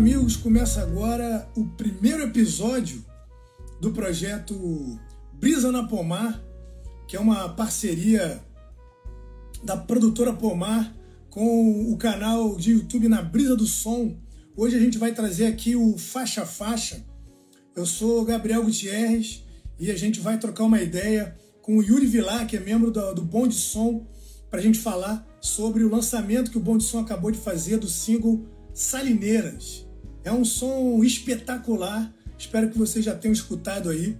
amigos, começa agora o primeiro episódio do projeto Brisa na Pomar, que é uma parceria da produtora Pomar com o canal de YouTube Na Brisa do Som. Hoje a gente vai trazer aqui o Faixa Faixa. Eu sou Gabriel Gutierrez e a gente vai trocar uma ideia com o Yuri Vilar, que é membro do, do Bom de Som, para a gente falar sobre o lançamento que o Bom de Som acabou de fazer do single Salineiras. É um som espetacular, espero que vocês já tenham escutado aí.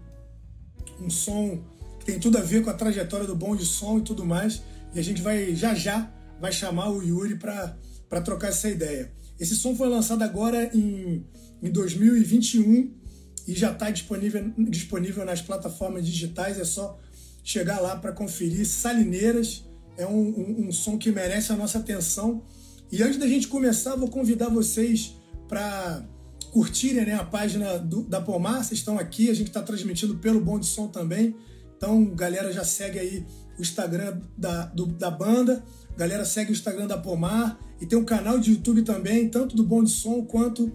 Um som que tem tudo a ver com a trajetória do Bom de Som e tudo mais. E a gente vai, já já, vai chamar o Yuri para trocar essa ideia. Esse som foi lançado agora em, em 2021 e já está disponível, disponível nas plataformas digitais. É só chegar lá para conferir. Salineiras é um, um, um som que merece a nossa atenção e antes da gente começar, vou convidar vocês para curtirem né, a página do, da Pomar. Vocês estão aqui, a gente está transmitindo pelo Bom de Som também. Então, galera, já segue aí o Instagram da, do, da banda. Galera, segue o Instagram da Pomar. E tem um canal de YouTube também, tanto do Bom de Som quanto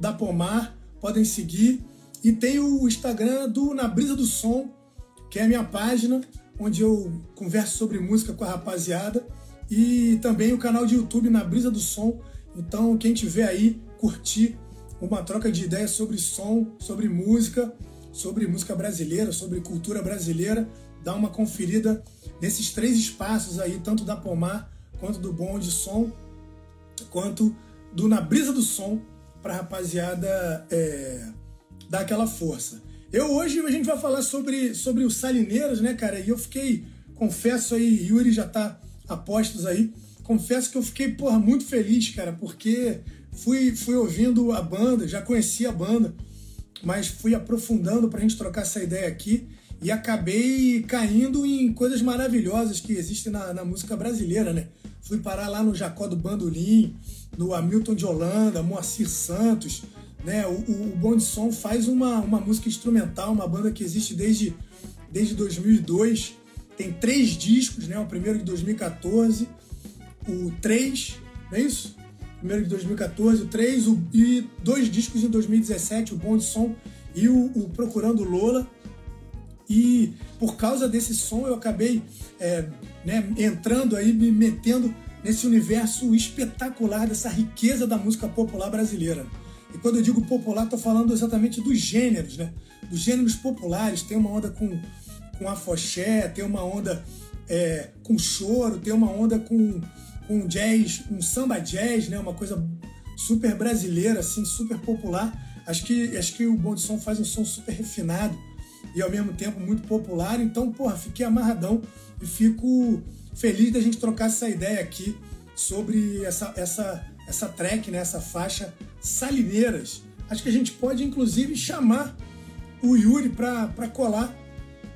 da Pomar. Podem seguir. E tem o Instagram do Na Brisa do Som, que é a minha página, onde eu converso sobre música com a rapaziada e também o canal de YouTube Na Brisa do Som. Então, quem tiver aí, curtir uma troca de ideias sobre som, sobre música, sobre música brasileira, sobre cultura brasileira, dá uma conferida nesses três espaços aí, tanto da Pomar, quanto do Bom de Som, quanto do Na Brisa do Som, para a rapaziada é, dar aquela força. Eu hoje a gente vai falar sobre, sobre os Salineiros, né, cara? E eu fiquei, confesso aí, Yuri já tá apostos aí. Confesso que eu fiquei, porra, muito feliz, cara, porque fui, fui ouvindo a banda, já conhecia a banda, mas fui aprofundando pra gente trocar essa ideia aqui e acabei caindo em coisas maravilhosas que existem na, na música brasileira, né? Fui parar lá no Jacó do Bandolim, no Hamilton de Holanda, Moacir Santos, né? O, o, o Bom de Som faz uma, uma música instrumental, uma banda que existe desde, desde 2002 tem três discos, né? O primeiro de 2014, o 3, não é isso? Primeiro de 2014, o 3 o, e dois discos em 2017, o Bom de Som e o, o Procurando Lola. E por causa desse som eu acabei é, né, entrando aí, me metendo nesse universo espetacular dessa riqueza da música popular brasileira. E quando eu digo popular, estou falando exatamente dos gêneros, né? Dos gêneros populares. Tem uma onda com com afoxé, tem uma onda é, com choro, tem uma onda com, com jazz, um samba jazz, né? Uma coisa super brasileira, assim, super popular. Acho que, acho que o Bom de Som faz um som super refinado e ao mesmo tempo muito popular. Então, porra, fiquei amarradão e fico feliz da gente trocar essa ideia aqui sobre essa, essa, essa track, né? essa faixa Salineiras. Acho que a gente pode, inclusive, chamar o Yuri para colar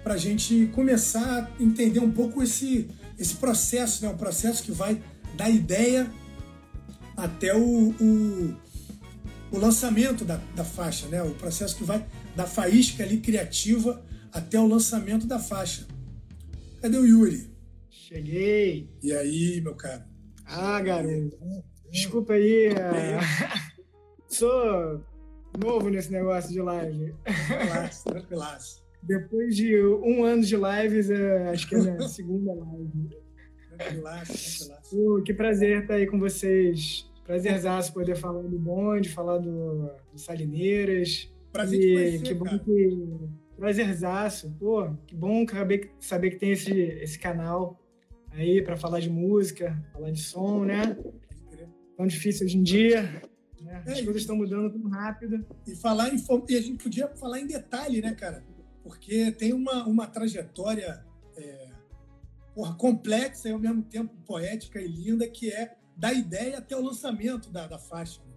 para a gente começar a entender um pouco esse, esse processo, né? o processo que vai da ideia até o, o, o lançamento da, da faixa, né? o processo que vai da faísca ali criativa até o lançamento da faixa. Cadê o Yuri? Cheguei. E aí, meu cara? Ah, garoto. Desculpa aí. É... Sou novo nesse negócio de live. Tranquilaço, tranquilaço. Depois de um ano de lives, é, acho que é a segunda live. Uh, que prazer estar aí com vocês. Prazerzaço poder falar do bonde, falar do, do Salineiras. Prazer e conhecer, que bom cara. que. Prazerzaço. Pô, que bom saber, saber que tem esse, esse canal aí para falar de música, falar de som, né? Tão difícil hoje em dia. Né? As É, coisas estão mudando tão rápido. E falar em, e a gente podia falar em detalhe, né, cara? Porque tem uma, uma trajetória é, porra, complexa e ao mesmo tempo poética e linda, que é da ideia até o lançamento da, da faixa. né?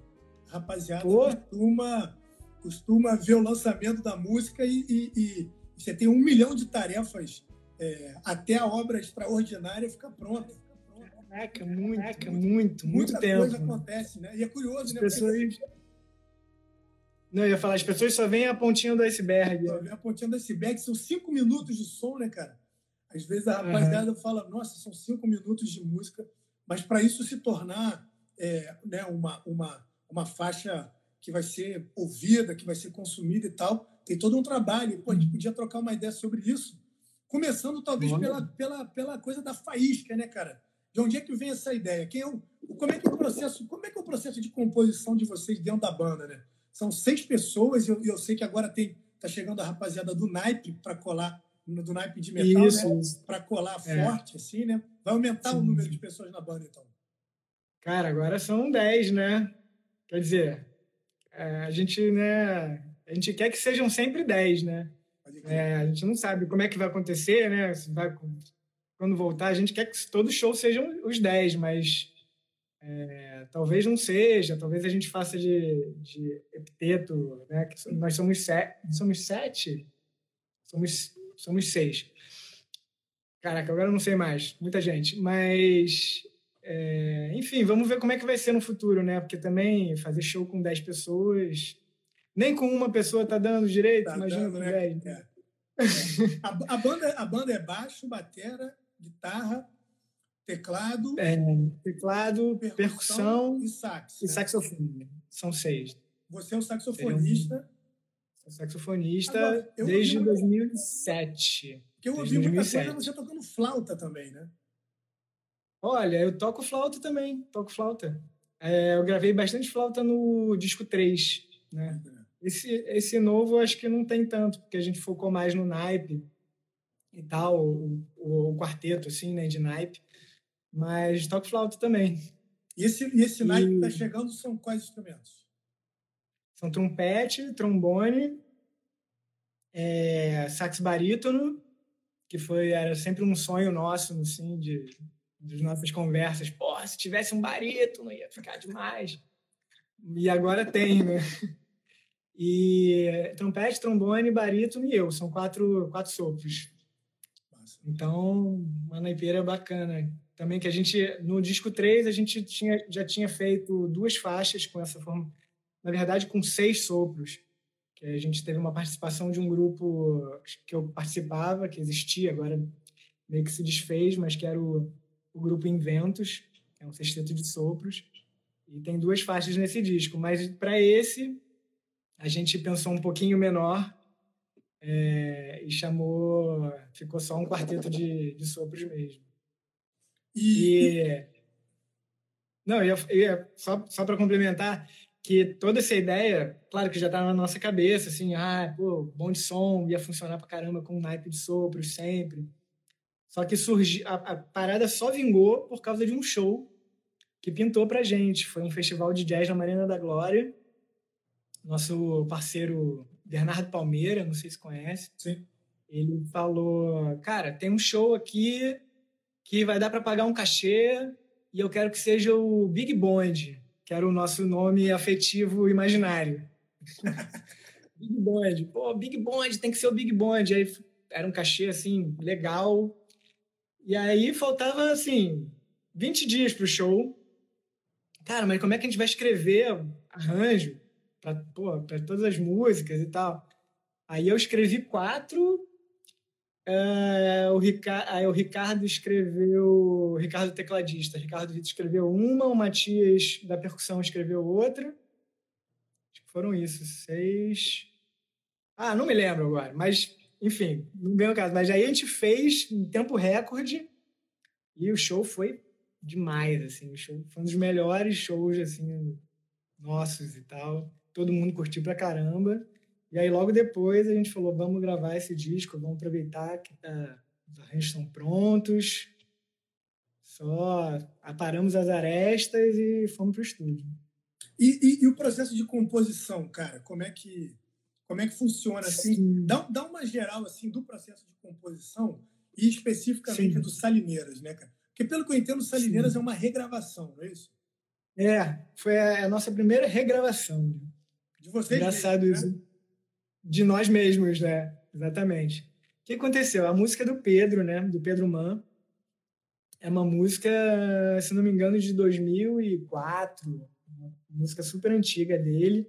A rapaziada Pô. costuma, costuma ver o lançamento da música e, e- e você tem um milhão de tarefas é, até a obra extraordinária ficar pronta. Caraca, muito, Caraca, muito, muito Muita tempo. coisa acontece, né? E é curioso, As né? pessoas. Não, eu ia falar, as pessoas só veem a pontinha do iceberg. Porque a pontinha do iceberg são cinco minutos de som, né, cara? Às vezes a rapaziada fala, nossa, são cinco minutos de música, mas para isso se tornar é, né, uma, uma, uma faixa que vai ser ouvida, que vai ser consumida e tal. Tem todo um trabalho. Pô, a gente podia trocar uma ideia sobre isso. Começando, talvez, pela, pela, pela coisa da faísca, né, cara? De onde é que vem essa ideia? Quem é o, como, é que é o processo, como é que é o processo de composição de vocês dentro da banda, né? São seis pessoas e eu, eu sei que agora tem tá chegando a rapaziada do naipe para colar do naipe de metal, isso, né? Para colar é. forte, assim, né? Vai aumentar Sim. o número de pessoas na banda, então. Cara, agora são dez, né? Quer dizer, é, a gente, né? A gente quer que sejam sempre dez, né? É, a gente não sabe como é que vai acontecer, né? Se vai, quando voltar, a gente quer que todo show sejam os dez, mas é, talvez não seja, talvez a gente faça de, de epiteto, né? Que nós somos, sete, somos sete, somos, somos seis. Caraca, agora eu não sei mais, muita gente. Mas, é, enfim, vamos ver como é que vai ser no futuro, né? Porque também fazer show com dez pessoas, nem com uma pessoa tá dando direito, tá imagina dando, com né? dez. É. É. A, a, banda, a banda é baixo, batera, guitarra, teclado, é, teclado, percussão, percussão, e sax. E né? saxofone. São seis. Você é um saxofonista. Saxofonista Agora, desde ouvi... 2007. Porque eu ouvi muita coisa você tocando flauta também, né? Olha, eu toco flauta também, toco flauta. É, eu gravei bastante flauta no disco 3, né? Esse, esse novo eu acho que não tem tanto, porque a gente focou mais no naipe e tal, o, o, o quarteto, assim, né, de naipe. Mas toco flauta também. E esse, e esse naipe que está chegando são quais instrumentos? São trompete, trombone, é, sax barítono, que foi era sempre um sonho nosso, assim, de, de nossas conversas. Pô, se tivesse um barítono ia ficar demais. E agora tem, né? E trompete, trombone, barítono e eu. São quatro, quatro sopros. Então, uma naipeira bacana também que a gente no disco 3 a gente tinha, já tinha feito duas faixas com essa forma, na verdade com seis sopros, que a gente teve uma participação de um grupo que eu participava, que existia, agora meio que se desfez, mas que era o, o grupo Inventos, é um sexteto de sopros, e tem duas faixas nesse disco, mas para esse a gente pensou um pouquinho menor é, e chamou, ficou só um quarteto de, de sopros mesmo. E. e... Não, eu ia só, só para complementar, que toda essa ideia, claro que já está na nossa cabeça, assim, ah, pô, bom de som, ia funcionar para caramba com um naipe de sopros sempre. Só que surgiu, a, a, parada só vingou por causa de um show que pintou pra gente. Foi um festival de jazz na Marina da Glória. Nosso parceiro Bernardo Palmeira, não sei se conhece. Sim. Ele falou, cara, tem um show aqui que vai dar para pagar um cachê e eu quero que seja o Big Bond, que era o nosso nome afetivo imaginário. Big Bond. Pô, Big Bond, tem que ser o Big Bond. Aí era um cachê, assim, legal. E aí faltava, assim, 20 dias pro show. Cara, mas como é que a gente vai escrever arranjo para todas as músicas e tal? Aí eu escrevi quatro é, o, Ricardo, o Ricardo escreveu. O Ricardo tecladista. O Ricardo escreveu uma, o Matias da percussão escreveu outra. Acho que foram isso. Seis. Ah, não me lembro agora, mas enfim, não ganhou caso. Mas aí a gente fez em tempo recorde e o show foi demais, assim. O show foi um dos melhores shows, assim, nossos e tal. Todo mundo curtiu pra caramba. E aí, logo depois, a gente falou: vamos gravar esse disco, vamos aproveitar que tá, os arranjos estão prontos. Só aparamos as arestas e fomos para o estúdio. E, e, e, o processo de composição, cara, como é que, como é que funciona? Assim? Dá, dá uma geral assim do processo de composição e especificamente Sim. do Salineiras, né, cara? Porque, pelo que eu entendo, Salineiras Sim. é uma regravação, não é isso? É, foi a, nossa primeira regravação. De vocês Engraçado mesmo, né? isso. De nós mesmos, né? Exatamente. O que aconteceu? A música do Pedro, né? Do Pedro Man. É uma música, se não me engano, de 2004. Uma música super antiga dele.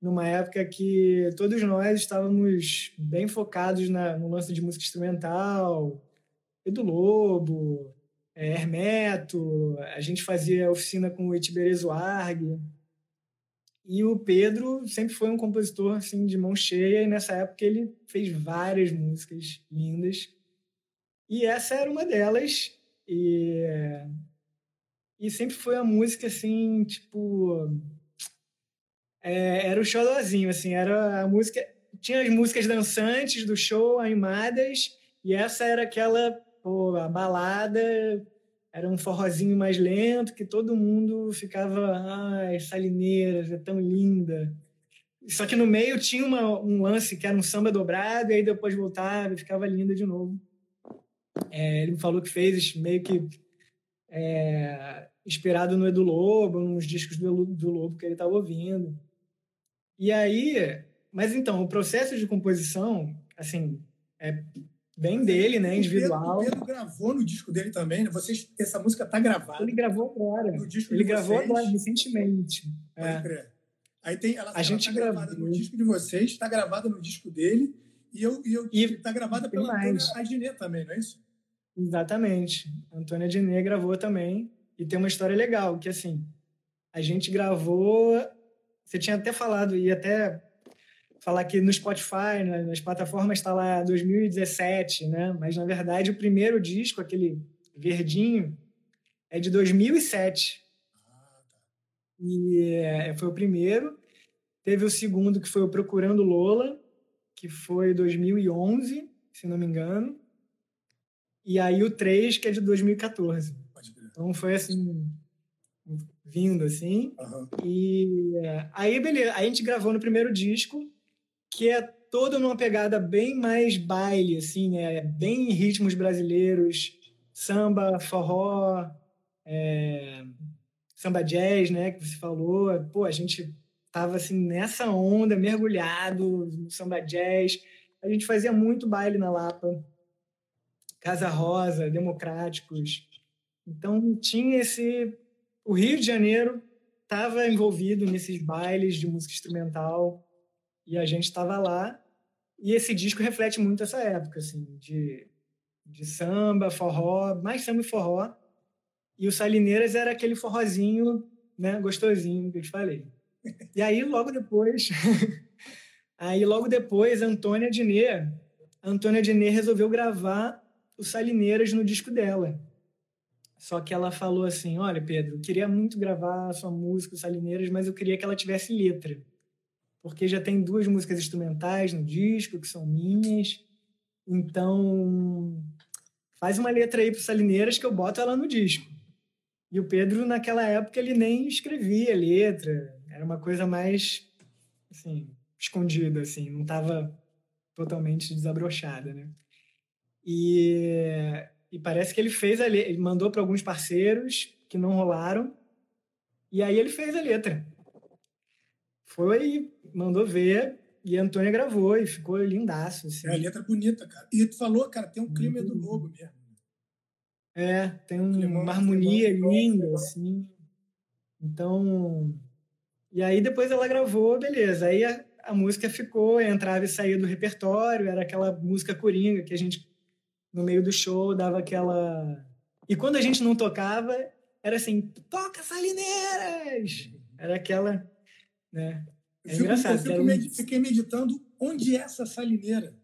Numa época que todos nós estávamos bem focados na, no lance de música instrumental. Edu Lobo, é, Hermeto. A gente fazia oficina com o Itiberezo Arg. E o Pedro sempre foi um compositor assim de mão cheia e nessa época ele fez várias músicas lindas. E essa era uma delas e e sempre foi uma música assim, tipo é, era o showzinho assim, era a música tinha as músicas dançantes do show, animadas, e essa era aquela, pô, a balada, era um forrozinho mais lento, que todo mundo ficava, ai, Salineiras, é tão linda. Só que no meio tinha uma, um lance que era um samba dobrado, e aí depois voltava e ficava linda de novo. É, ele me falou que fez meio que é, inspirado no Edu Lobo, nos discos do, do Lobo que ele estava ouvindo. E aí, mas então, o processo de composição, assim, é bem dele, né, individual. O Pedro, o Pedro, gravou no disco dele também, né? Vocês, essa música tá gravada. Ele gravou agora. No disco Ele gravou vocês. agora, recentemente. É. crer. Aí tem, ela, a ela gente tá gravada no disco de vocês, está gravada no disco dele, e eu, e eu e tá gravada pela Antônia Adnet também, não é isso? Exatamente. A Antônia Adnet gravou também, e tem uma história legal, que assim, a gente gravou, você tinha até falado, e até falar que no Spotify, nas plataformas, está lá 2017, né? Mas, na verdade, o primeiro disco, aquele verdinho, é de 2007. E é, foi o primeiro. Teve o segundo, que foi o Procurando Lola, que foi 2011, se não me engano. E aí o 3, que é de 2014. Então foi assim, vindo assim. Uhum. E aí, beleza. Aí a gente gravou no primeiro disco que é toda numa pegada bem mais baile, assim, é bem ritmos brasileiros, samba, forró, é, samba jazz, né, que você falou. Pô, a gente tava assim nessa onda, mergulhado no samba jazz. A gente fazia muito baile na Lapa, Casa Rosa, Democráticos. Então tinha esse o Rio de Janeiro estava envolvido nesses bailes de música instrumental e a gente estava lá. E esse disco reflete muito essa época, assim, de, de samba, forró, mais samba e forró. E o Salineiras era aquele forrozinho, né, gostosinho que eu te falei. E aí, logo depois, aí logo depois, Antônia Diné, Antônia Diné resolveu gravar o Salineiras no disco dela. Só que ela falou assim, olha, Pedro, eu queria muito gravar a sua música, o Salineiras, mas eu queria que ela tivesse letra porque já tem duas músicas instrumentais no disco que são minhas. Então, faz uma letra aí para Salineiras que eu boto ela no disco. E o Pedro, naquela época, ele nem escrevia letra. Era uma coisa mais, assim, escondida, assim. Não estava totalmente desabrochada, né? E, e parece que ele fez a letra. Ele mandou para alguns parceiros que não rolaram. E aí ele fez a letra. Foi, mandou ver, e a Antônia gravou e ficou lindaço. Assim. É a letra bonita, cara. E tu falou, cara, tem um clima do lobo mesmo. É, tem um, uma harmonia linda, assim. Então. E aí depois ela gravou, beleza. Aí a, a música ficou, entrava e saía do repertório, era aquela música coringa que a gente, no meio do show, dava aquela. E quando a gente não tocava, era assim: toca salineiras! Era aquela né? É engraçado. Eu med fiquei meditando onde é essa salineira.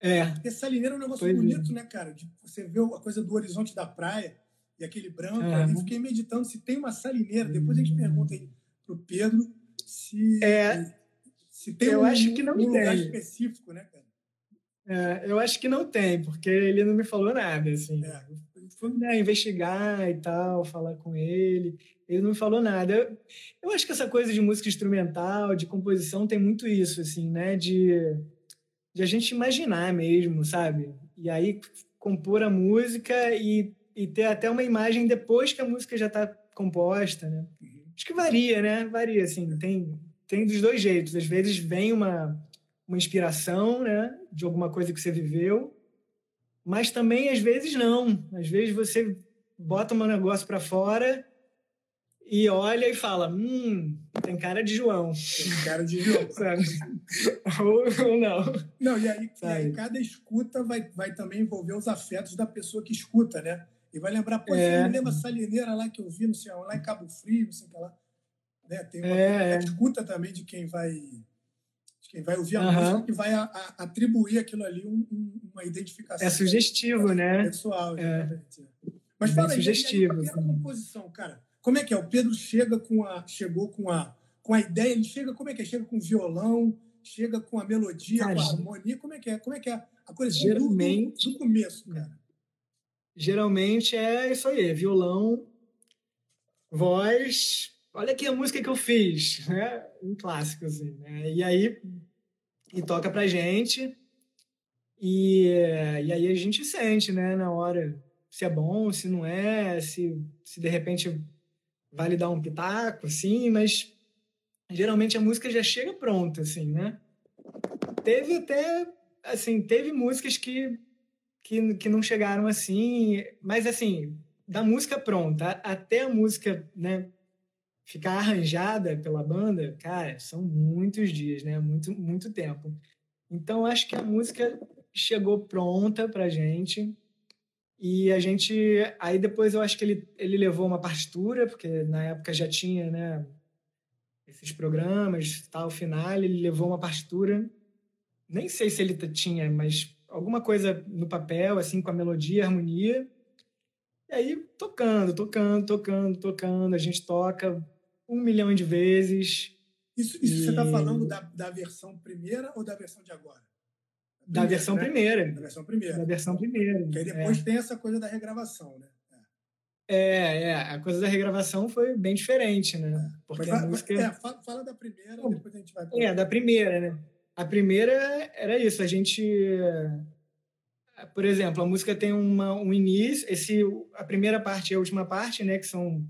É. Porque salineira é um negócio pois bonito, é. né, cara? De você vê a coisa do horizonte da praia e aquele branco. É. Fiquei meditando se tem uma salineira. Depois a gente pergunta aí pro Pedro se, é. se tem eu um, acho que não um tem. lugar específico, né, cara? É, eu acho que não tem, porque ele não me falou nada, assim. É. Fui né, investigar e tal, falar com ele. Ele não me falou nada. Eu, eu acho que essa coisa de música instrumental, de composição, tem muito isso, assim, né? De, de a gente imaginar mesmo, sabe? E aí compor a música e, e ter até uma imagem depois que a música já está composta, né? Uhum. Acho que varia, né? Varia, assim. Tem, tem dos dois jeitos. Às vezes vem uma, uma inspiração, né? De alguma coisa que você viveu. Mas também, às vezes, não. Às vezes você bota um negócio para fora e olha e fala: hum, tem cara de João. Tem cara de João. Sabe? ou, ou, não. Não, e aí, e aí, cada escuta vai, vai também envolver os afetos da pessoa que escuta, né? E vai lembrar, pô, é. você me lembra salineira lá que eu vi, não sei lá em Cabo Frio, não sei o que lá. né? Tem uma é, escuta também de quem vai de quem vai ouvir a uhum. música que vai a, a, atribuir aquilo ali um, um, uma identificação. É sugestivo, né? Pessoal, é. Mas fala aí, sugestivo, a composição, cara. Como é que é? O Pedro chega com a, chegou com a, com a ideia, ele chega, como é que é? Chega com violão, chega com a melodia, cara, com a harmonia, como é que é? Como é que é a coisa geralmente, do, do, começo, cara? Geralmente é isso aí, é violão, voz, olha aqui a música que eu fiz, né? Um clássico, assim, né? E aí, e toca pra gente, e, e aí a gente sente, né, na hora, se é bom, se não é, se, se de repente vale dar um pitaco, assim, mas geralmente a música já chega pronta, assim, né? Teve até, assim, teve músicas que, que, que não chegaram assim, mas assim, da música pronta até a música, né, ficar arranjada pela banda, cara, são muitos dias, né? Muito, muito tempo. Então, acho que a música chegou pronta pra gente. E a gente. Aí depois eu acho que ele, ele levou uma partitura, porque na época já tinha, né? Esses programas, tal, final, ele levou uma partitura. Nem sei se ele tinha, mas alguma coisa no papel, assim, com a melodia, a harmonia. E aí, tocando, tocando, tocando, tocando, a gente toca um milhão de vezes. Isso, isso e... você está falando da, da versão primeira ou da versão de agora? Da versão né? primeira. Da versão primeira. Da versão primeira. Porque aí depois é. tem essa coisa da regravação, né? É, é, a coisa da regravação foi bem diferente, né? É. Porque Mas, a música... É, fala, fala, da primeira, Bom, depois a gente vai... É, da primeira, né? A primeira era isso, a gente... Por exemplo, a música tem uma, um início, esse, a primeira parte e a última parte, né? Que são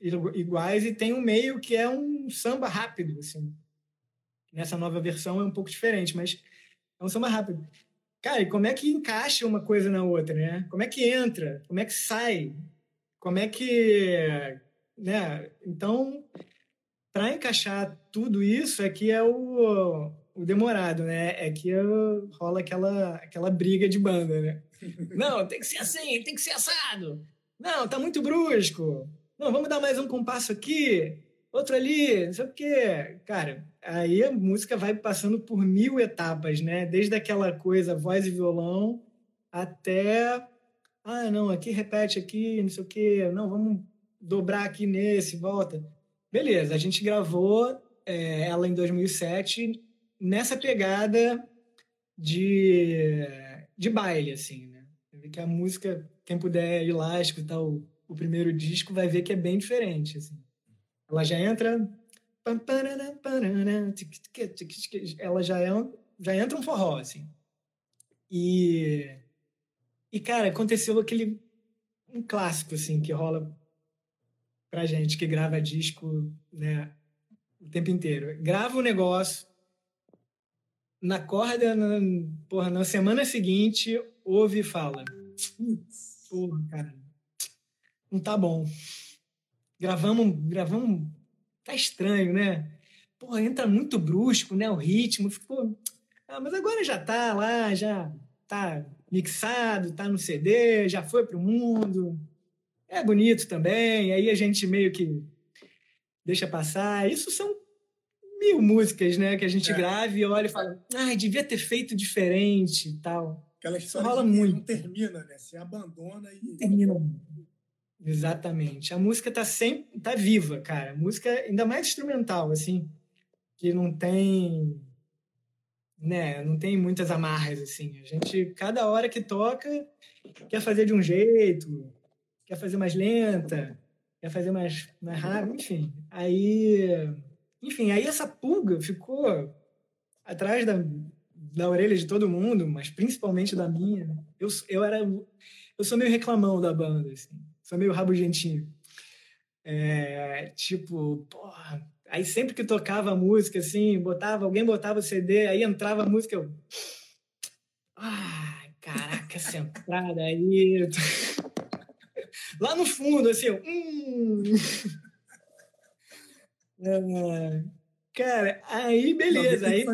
iguais e tem um meio que é um samba rápido, assim. Nessa nova versão é um pouco diferente, mas é um samba rápido. Cara, e como é que encaixa uma coisa na outra, né? Como é que entra? Como é que sai? Como é que, né? Então, para encaixar tudo isso é que é o, o demorado, né? É que rola aquela aquela briga de banda, né? Não, tem que ser assim, tem que ser assado. Não, tá muito brusco. Não, vamos dar mais um compasso aqui, outro ali, não sei o quê. Cara, aí a música vai passando por mil etapas, né? Desde aquela coisa, voz e violão, até. Ah, não, aqui repete aqui, não sei o quê. Não, vamos dobrar aqui nesse, volta. Beleza, a gente gravou é, ela em 2007 nessa pegada de, de baile, assim, né? Que a música, quem puder ir lá escutar o o primeiro disco, vai ver que é bem diferente. Assim. Ela já entra. Ela já, é, já entra um forró, assim. E, e, cara, aconteceu aquele. Um clássico, assim, que rola pra gente que grava disco, né, o tempo inteiro. Grava o negócio, na corda, na, porra, na semana seguinte, ouve e fala. Porra, cara, não tá bom. Gravamos, gravamos, tá estranho, né? Pô, entra muito brusco, né? O ritmo ficou. Ah, mas agora já tá lá, já tá mixado, tá no CD, já foi pro mundo. É bonito também. Aí a gente meio que deixa passar. Isso são mil músicas, né? Que a gente é. grava e olha e fala, ah, devia ter feito diferente e tal. Aquela história rola muito. não termina, né? Se abandona e. termina. Exatamente. A música tá sempre tá viva, cara. A música ainda mais instrumental, assim, que não tem né, não tem muitas amarras assim. A gente cada hora que toca quer fazer de um jeito, quer fazer mais lenta, quer fazer mais mais rápido, enfim. Aí, enfim, aí essa pulga ficou atrás da da orelha de todo mundo, mas principalmente da minha. Eu eu era eu sou meio reclamão da banda assim sou meio rabugentinho. É, tipo, porra. Aí sempre que tocava a música, assim, botava, alguém botava o CD, aí entrava a música, eu. Ai, caraca, essa entrada aí. Lá no fundo, assim, eu. Hum. É, cara, aí beleza. Aí,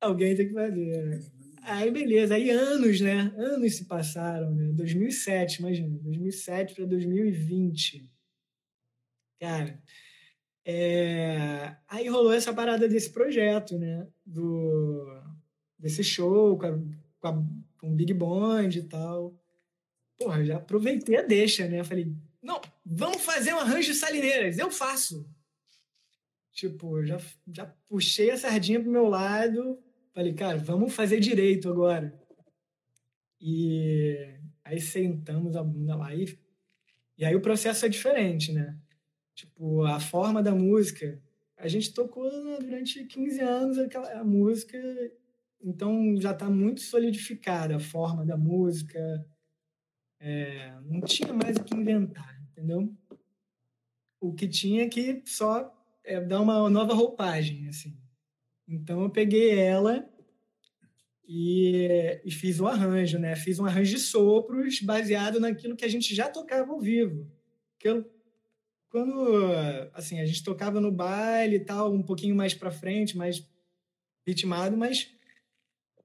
alguém tem que fazer. Né? Aí, beleza. Aí, anos, né? Anos se passaram, né? 2007, imagina. 2007 para 2020. Cara, É... Aí rolou essa parada desse projeto, né? Do... Desse show com, a... com, a... com o Big Bond e tal. Porra, já aproveitei a deixa, né? Falei, não, vamos fazer um arranjo salineiras, eu faço. Tipo, já, já puxei a sardinha pro meu lado, falei, cara, vamos fazer direito agora. E aí sentamos a bunda lá e, e aí o processo é diferente, né? Tipo, a forma da música, a gente tocou durante 15 anos aquela a música, então já está muito solidificada a forma da música, é, não tinha mais o que inventar, entendeu? O que tinha que só é, dar uma nova roupagem, assim. Então eu peguei ela e, e, fiz um arranjo, né? Fiz um arranjo de sopros baseado naquilo que a gente já tocava ao vivo. Que eu, quando assim a gente tocava no baile e tal, um pouquinho mais para frente, mais ritmado, mas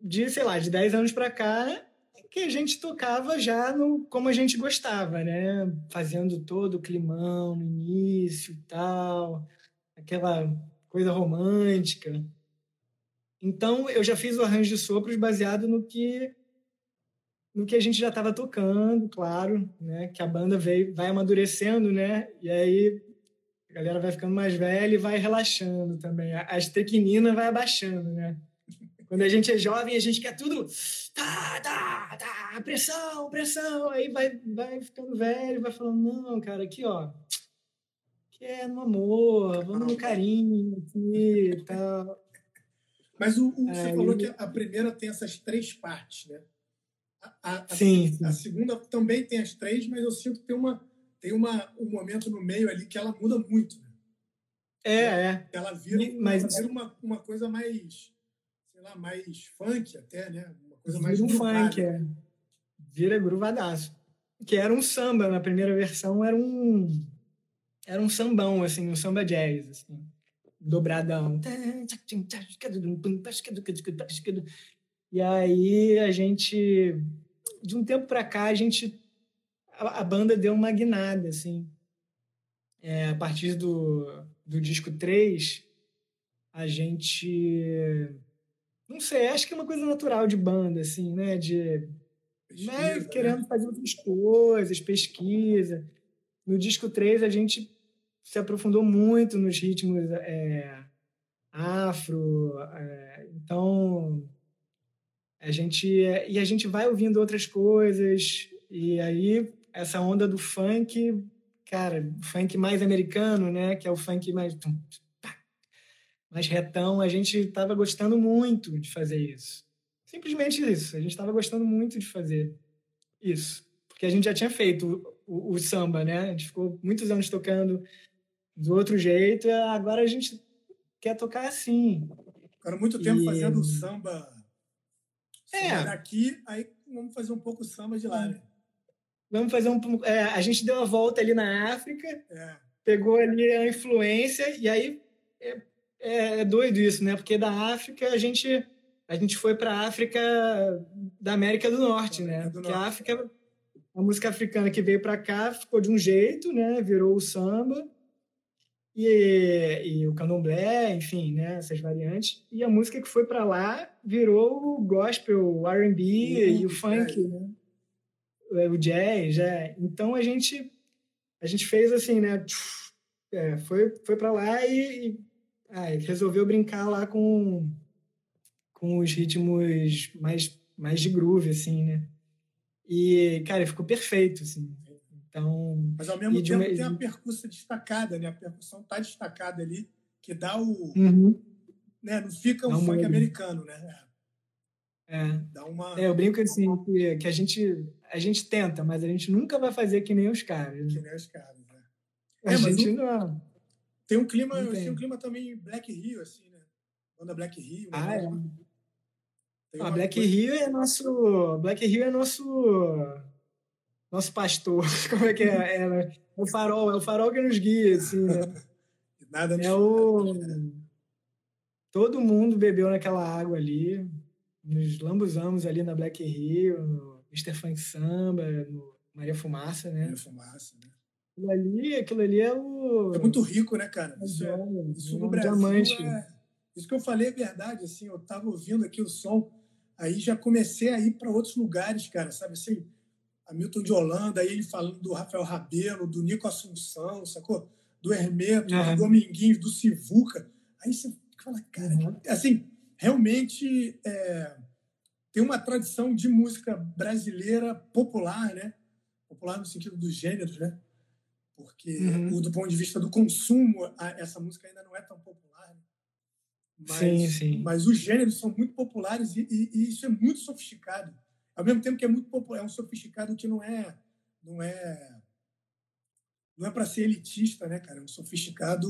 de sei lá, de 10 anos para cá que a gente tocava já no como a gente gostava, né? Fazendo todo o climão no início e tal, aquela coisa romântica. Então eu já fiz o arranjo de sopros baseado no que no que a gente já estava tocando, claro, né? Que a banda veio, vai amadurecendo, né? E aí a galera vai ficando mais velha e vai relaxando também. A, a estequinina vai abaixando, né? Quando a gente é jovem, a gente quer tudo. Tá, tá, tá, pressão, pressão. Aí vai, vai ficando velho, vai falando, não, cara, aqui, ó. Que é no amor, vamos no carinho aqui e tal. Mas o, o você falou que a primeira tem essas três partes, né? A, a, sim, a, a, segunda também tem as três, mas eu sinto que tem, uma, tem uma, um momento no meio ali que ela muda muito. Né? É, é. Ela vira, mas... ela vira uma, uma coisa mais, sei lá, mais funk até, né? Uma coisa mais um funk, é. Vira gruvadaço. Que era um samba, na primeira versão era um era um sambão, assim, um samba jazz, assim dobradão. E aí a gente, de um tempo para cá, a gente, a, a, banda deu uma guinada, assim. É, a partir do, do disco 3, a gente, não sei, acho que é uma coisa natural de banda, assim, né? De pesquisa, né? querendo fazer outras coisas, pesquisa. No disco 3, a gente se aprofundou muito nos ritmos é, afro. É, então, a gente e a gente vai ouvindo outras coisas e aí essa onda do funk, cara, funk mais americano, né, que é o funk mais mais retão, a gente estava gostando muito de fazer isso. Simplesmente isso, a gente estava gostando muito de fazer isso, porque a gente já tinha feito o, o, o samba, né? A gente ficou muitos anos tocando do outro jeito, agora a gente quer tocar assim. Ficaram muito tempo e... fazendo samba, é. daqui, aí vamos fazer um pouco samba de lá, né? Vamos fazer um. É, a gente deu uma volta ali na África, é. pegou ali a influência, e aí é, é, doido isso, né? Porque da África a gente, a gente foi para a África da América do Norte, né? Do Porque Norte. a África, a música africana que veio para cá ficou de um jeito, né? Virou o samba e, e o candomblé, enfim, né, essas variantes. E a música que foi para lá virou o gospel, o R&B e o funk, né? o jazz, é. Então a gente a gente fez assim, né? É, foi foi para lá e, e ah, resolveu brincar lá com com os ritmos mais mais de groove, assim, né? E cara, ficou perfeito, assim. Então, Mas ao mesmo tempo uma... tem a percussão destacada, né? A percussão está destacada ali, que dá o. Uhum. Né? Não fica um funk americano, né? É. Dá uma... é, eu brinco assim, que, que, a, gente, a gente tenta, mas a gente nunca vai fazer que nem os caras. Né? Que nem os caras, né? A é, gente não. Tem um clima, tem. tem um clima também Black Rio, assim, né? Banda Black Rio. Né? Ah, é. Ah, Black coisa... Rio é nosso. Black Rio é nosso nosso pastor, como é que é? é? é? o farol, é o farol que nos guia, assim, né? Nada é o... Todo mundo bebeu naquela água ali, nos lambuzamos ali na Black Rio, no Mr. Funk Samba, no Maria Fumaça, né? Maria Fumaça, né? Aquilo ali, aquilo ali é o. É muito rico, né, cara? Isso, é, isso é no Brasil. Diamante. É, isso que eu falei é verdade, assim, eu tava ouvindo aqui o som, aí já comecei a ir para outros lugares, cara, sabe assim? Hamilton de Holanda, aí ele falando do Rafael Rabelo, do Nico Assunção, sacou? Do Hermeto, uhum. do Dominguinhos, do Sivuca. Aí você fala, cara, uhum. assim, realmente é, tem uma tradição de música brasileira popular, né? Popular no sentido dos gêneros, né? Porque uhum. do ponto de vista do consumo, essa música ainda não é tão popular. Né? Mas, sim, sim. Mas os gêneros são muito populares e, e, e isso é muito sofisticado ao mesmo tempo que é muito popular, é um sofisticado que não é não é não é para ser elitista, né, cara? É um sofisticado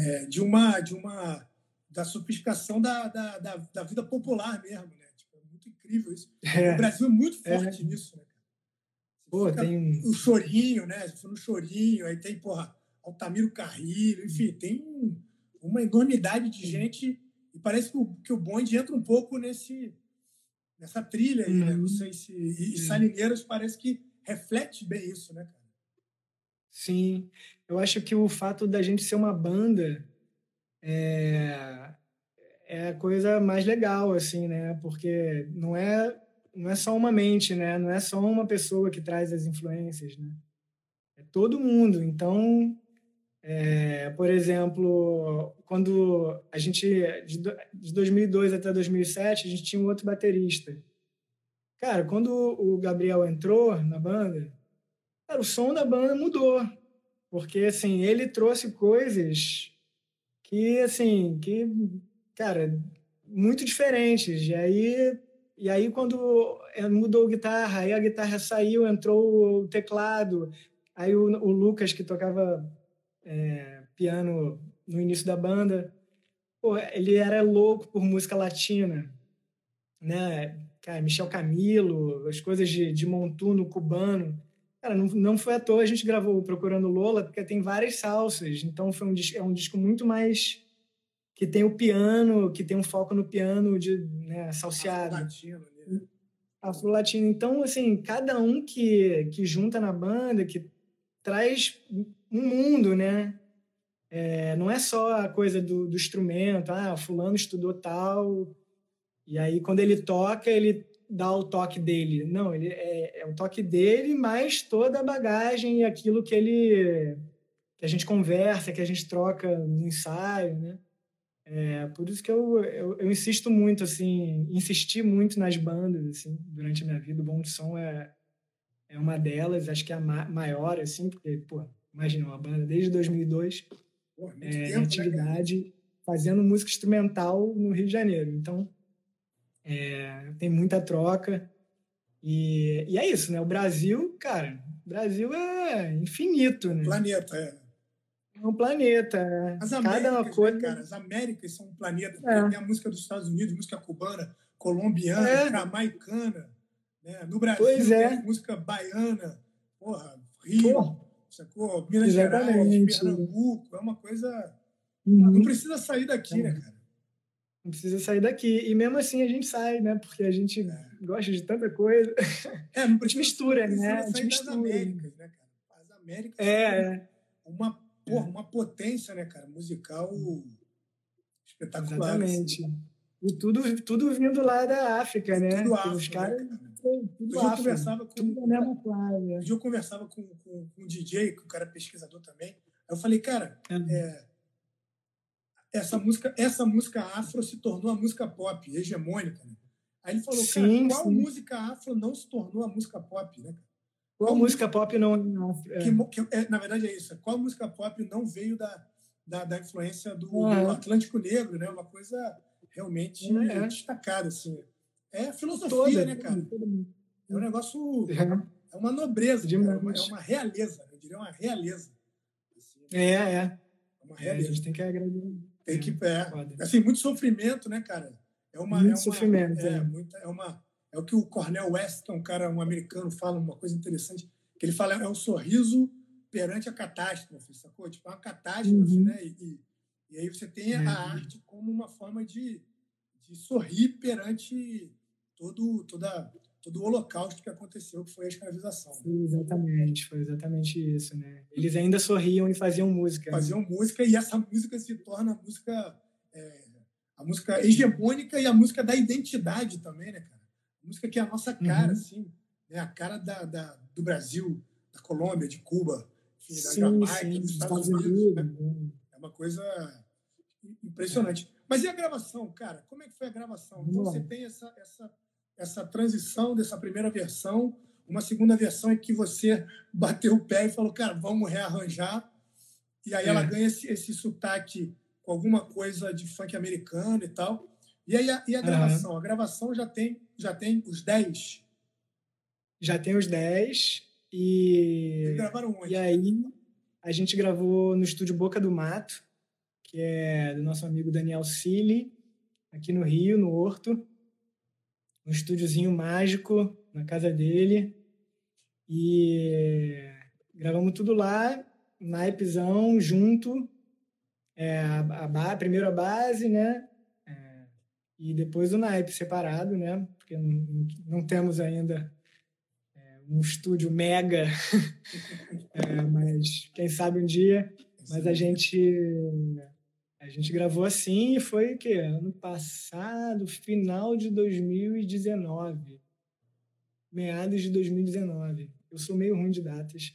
é, de uma de uma da sofisticação da, da, da, da, vida popular mesmo, né? Tipo, é muito incrível isso. É. O Brasil é muito é. forte nisso, né? Pô, tem o chorinho, né? For no chorinho, aí tem, porra, Altamiro Carrilho, enfim, tem um, uma enormidade de gente e parece que o, que o bonde entra um pouco nesse nessa trilha aí, uhum. né? Não uhum. sei se. E, e Salineiras parece que reflete bem isso, né, cara? Sim. Eu acho que o fato da gente ser uma banda é, é a coisa mais legal, assim, né? Porque não é, não é só uma mente, né? Não é só uma pessoa que traz as influências, né? É todo mundo. Então, é, por exemplo, quando a gente, de 2002 até 2007, a gente tinha um outro baterista. Cara, quando o Gabriel entrou na banda, cara, o som da banda mudou. Porque, assim, ele trouxe coisas que, assim, que, cara, muito diferentes. E aí, e aí quando mudou a guitarra, aí a guitarra saiu, entrou o teclado, aí o, o Lucas, que tocava é, piano no início da banda. Pô, ele era louco por música latina, né? Cara, Michel Camilo, as coisas de, de montuno cubano. Cara, não, não foi à toa a gente gravou Procurando Lola, porque tem várias salsas. Então foi um, é um disco muito mais que tem o piano, que tem um foco no piano de né, salseado. Afro-latino. Né? Afro-latino. Então, assim, cada um que, que junta na banda, que traz um mundo, né? É, não é só a coisa do, do instrumento, ah, fulano estudou tal, e aí quando ele toca, ele dá o toque dele. Não, ele é, é o toque dele, mais toda a bagagem e aquilo que ele que a gente conversa, que a gente troca no ensaio, né? É, por isso que eu, eu, eu, insisto muito, assim, insisti muito nas bandas, assim, durante a minha vida. O Bom de Som é, é uma delas, acho que é a maior, assim, porque, pô, imagina, uma banda desde 2002, pô, é, tempo, né, atividade, né, fazendo música instrumental no Rio de Janeiro. Então, é, tem muita troca. E, e é isso, né? O Brasil, cara, o Brasil é infinito, né? Planeta, é. É um planeta. É. As Américas, Cada né, coisa... Né, cara? As Américas são um planeta. É. Tem a música dos Estados Unidos, música cubana, colombiana, é. jamaicana. Né? No Brasil, pois é. música baiana, porra, Rio, porra. Sacou? Minas Exatamente. Gerais, Pernambuco, é uma coisa. Uhum. Não precisa sair daqui, né, cara? Não precisa sair daqui. E mesmo assim a gente sai, né? Porque a gente é. gosta de tanta coisa. É, não precisa, a gente mistura, não né? A gente mistura. Américas, né, cara? As Américas é, uma, porra, uma potência, né, cara? Musical espetacular. Assim. Exatamente. Assim. E tudo, tudo vindo lá da África, né? Tudo África, Os caras. Né, tudo eu conversava com. Tudo praia. eu conversava com, com, com um DJ, que o cara é pesquisador também. Aí eu falei, cara, é. É, essa, música, essa música afro se tornou a música pop, hegemônica. Né? Aí ele falou, sim, cara, qual sim. música afro não se tornou a música pop, né? Qual, qual música pop não. não é. Que, que, é, na verdade é isso. Qual música pop não veio da, da, da influência do, do Atlântico Negro, né? Uma coisa realmente é. destacada, assim. É filosofia, Toda, né, cara? É um negócio. É uma nobreza, é, uma, é uma realeza, eu diria uma realeza. Assim, é, é. É uma realeza. É, a gente tem que agradecer. Tem que. É, assim, muito sofrimento, né, cara? É uma. Muito é uma, sofrimento. É, é. Muita, é, uma, é o que o Cornel West, é um cara, um americano, fala, uma coisa interessante, que ele fala é um sorriso perante a catástrofe, sacou? Tipo, é uma catástrofe, uhum. né? E, e aí você tem a arte como uma forma de, de sorrir perante todo, toda todo o holocausto que aconteceu, que foi a escravização. Sim, exatamente, foi exatamente isso, né? Eles ainda sorriam e faziam música. Né? Faziam né? música e essa música se torna a música, é, a música hegemônica e a música da identidade também, né, cara? A música que é a nossa cara, uhum. assim, né? a cara da, da, do Brasil, da Colômbia, de Cuba, enfim, da sim, Jamaica, sim, dos Estados, Estados Unidos. Né? Né? É uma coisa impressionante. Mas e a gravação, cara? Como é que foi a gravação? Então você tem essa, essa essa transição dessa primeira versão, uma segunda versão em que você bateu o pé e falou, cara, vamos rearranjar. E aí é. ela ganha esse, esse sotaque com alguma coisa de funk americano e tal. E aí a, e a gravação? Uhum. A gravação já tem, já tem os 10? Já tem os 10. E, e gravaram onde? E aí a gente gravou no estúdio Boca do Mato, que é do nosso amigo Daniel Cili, aqui no Rio, no Horto um estúdiozinho mágico na casa dele. E gravamos tudo lá, naipezão, junto. É, a, a, primeiro a base, né? É, e depois o naipe separado, né? Porque não, não temos ainda é, um estúdio mega, é, mas quem sabe um dia. Mas a gente a gente gravou assim e foi o quê? Ano passado, final de 2019. Meados de 2019. Eu sou meio ruim de datas,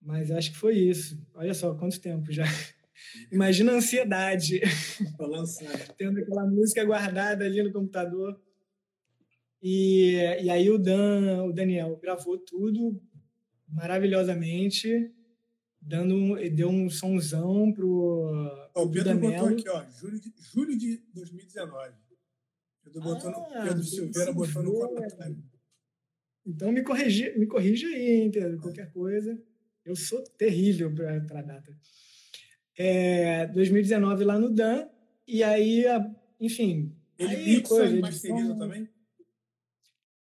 mas acho que foi isso. Olha só, quanto tempo já. Imagina a ansiedade. Tendo aquela música guardada ali no computador. E, e aí o Dan, o Daniel gravou tudo maravilhosamente dando um, deu um sonzão pro. o Pedro botou aqui, ó, julho de, julho de 2019. Pedro, botou no, ah, Pedro Silveira botou no comentário. Então me corrija, me corrija aí, hein, Pedro, qualquer coisa. Eu sou terrível para a data. É, 2019 lá no Dan, e aí, enfim. Ele aí, mixa coisa, e masteriza também?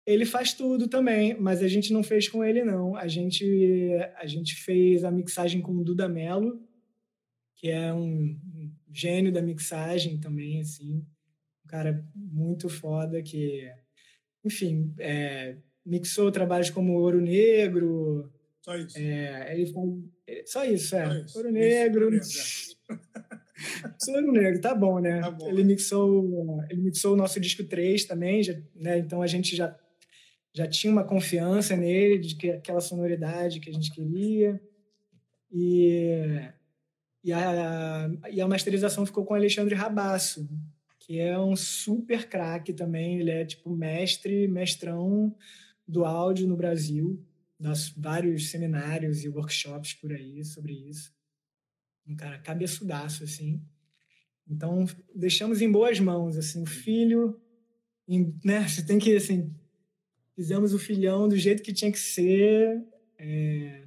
Ele faz tudo também, mas a gente não fez com ele, não. A gente, a gente fez a mixagem com o Duda Mello, que é um gênio da mixagem também, assim. Um cara muito foda que, enfim, é, mixou trabalhos como Ouro Negro. Só isso. É, ele é, só isso, é. Só isso. Ouro Negro. Isso, Ouro Negro, tá bom, né? Tá bom, ele, mixou, ele mixou o nosso disco 3 também, já, né? então a gente já já tinha uma confiança nele, de que aquela sonoridade que a gente queria. E, e, a, e a masterização ficou com o Alexandre Rabasso, que é um super craque também. Ele é tipo mestre, mestrão do áudio no Brasil, das vários seminários e workshops por aí sobre isso. Um cara cabeçudaço, assim. Então, deixamos em boas mãos, assim, o filho, em, né, você tem que, assim, fizemos o filhão do jeito que tinha que ser. É,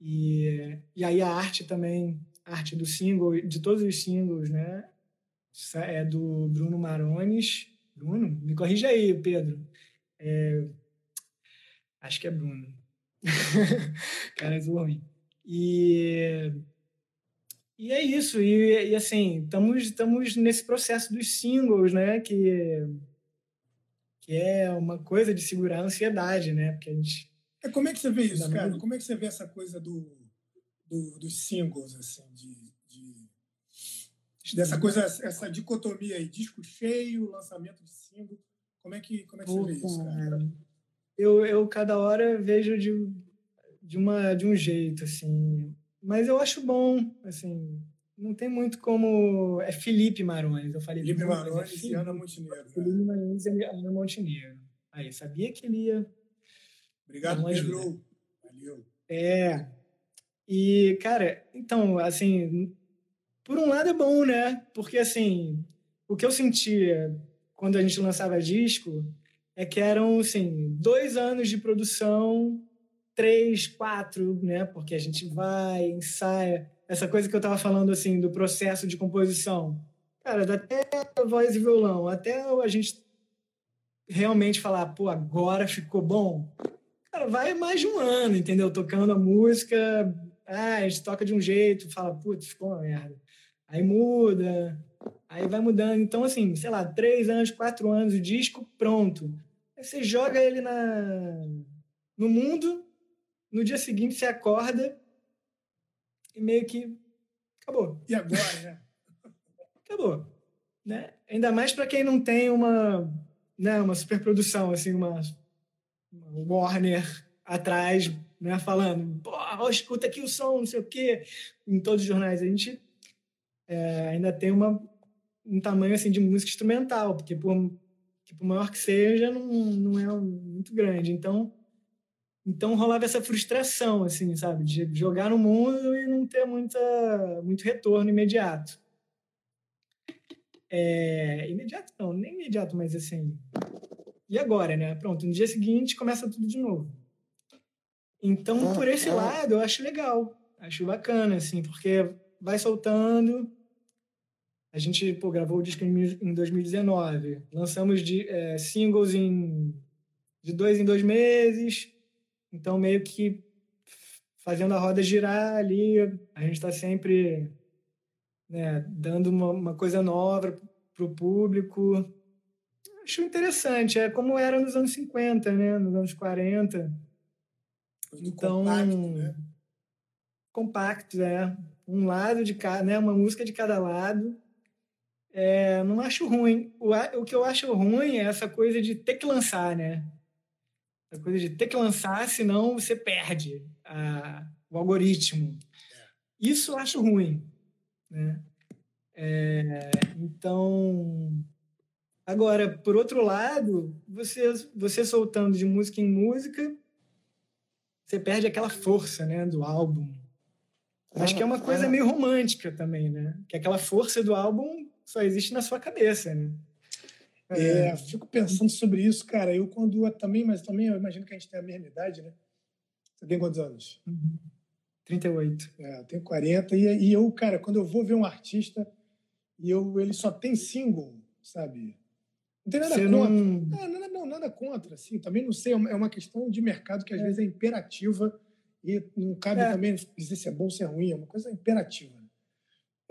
e, e aí a arte também, a arte do single, de todos os singles, né? É do Bruno Marones. Bruno? Me corrija aí, Pedro. É, acho que é Bruno. Cara, é ruim. E, e é isso. E, e assim, estamos nesse processo dos singles, né? Que que é uma coisa de segurar a ansiedade, né? Porque a gente. É, como é que você vê isso, cara? Muito... Como é que você vê essa coisa do, do dos singles, assim, de, de, dessa coisa, essa dicotomia aí, disco cheio, lançamento de single. Como é que, como é que Opa, você vê isso, cara? Eu, eu cada hora vejo de, de, uma, de um jeito, assim. Mas eu acho bom, assim, não tem muito como. É Felipe Marões. Eu falei Felipe Marões é e Ana Montenegro. Felipe né? Marões e Ana Montenegro. Aí, sabia que ele ia. Obrigado, Pedro. Valeu. É. E, cara, então, assim, por um lado é bom, né? Porque, assim, o que eu sentia quando a gente lançava disco é que eram, assim, dois anos de produção, três, quatro, né? Porque a gente vai, ensaia essa coisa que eu estava falando assim do processo de composição. Cara, até voz e violão, até a gente realmente falar, pô, agora ficou bom. Cara, vai mais de um ano, entendeu? Tocando a música, ah, a gente toca de um jeito, fala, putz, ficou uma merda. Aí muda, aí vai mudando. Então, assim, sei lá, três anos, quatro anos, o disco pronto. Aí você joga ele na, no mundo, no dia seguinte você acorda e meio que acabou. E agora, né? acabou. Né? Ainda mais para quem não tem uma, né, uma superprodução, assim, uma, uma Warner atrás, né, falando, pô, escuta aqui o som, não sei o quê, em todos os jornais. A gente é, ainda tem uma, um tamanho assim de música instrumental, porque por, que por maior que seja, não, não é muito grande. Então, então rolava essa frustração, assim, sabe, de jogar no mundo e não ter muita, muito retorno imediato. É, imediato não, nem imediato, mas assim. E agora, né? Pronto, no dia seguinte começa tudo de novo. Então, por esse lado, eu acho legal, acho bacana, assim, porque vai soltando, a gente pô, gravou o disco em 2019. Lançamos de, é, singles em, de dois em dois meses. Então, meio que fazendo a roda girar ali. A gente está sempre né, dando uma, uma coisa nova para o público. Acho interessante. É como era nos anos 50, né? nos anos 40. Muito então, compacto, né? Compacto, é. Um lado de cada, né? Uma música de cada lado. É, não acho ruim. O, o que eu acho ruim é essa coisa de ter que lançar, né? Essa coisa de ter que lançar, senão você perde a, o algoritmo. É. Isso eu acho ruim, né? É, então, agora, por outro lado, você, você soltando de música em música, você perde aquela força, né, do álbum. Acho que é uma coisa meio romântica também, né? Que aquela força do álbum só existe na sua cabeça, né? É, é, fico pensando sobre isso, cara. Eu quando eu também, mas também eu imagino que a gente tem a mesma idade, né? Você tem quantos anos? Uhum. 38. É, eu tenho 40 e, e eu, cara, quando eu vou ver um artista e eu ele só tem single, sabe? Não tem nada Você contra. Não... É, nada, não, nada contra, assim. Também não sei, é uma é questão de mercado que às é. vezes é imperativa e não cabe é. também dizer se é bom ou se é ruim, é uma coisa imperativa.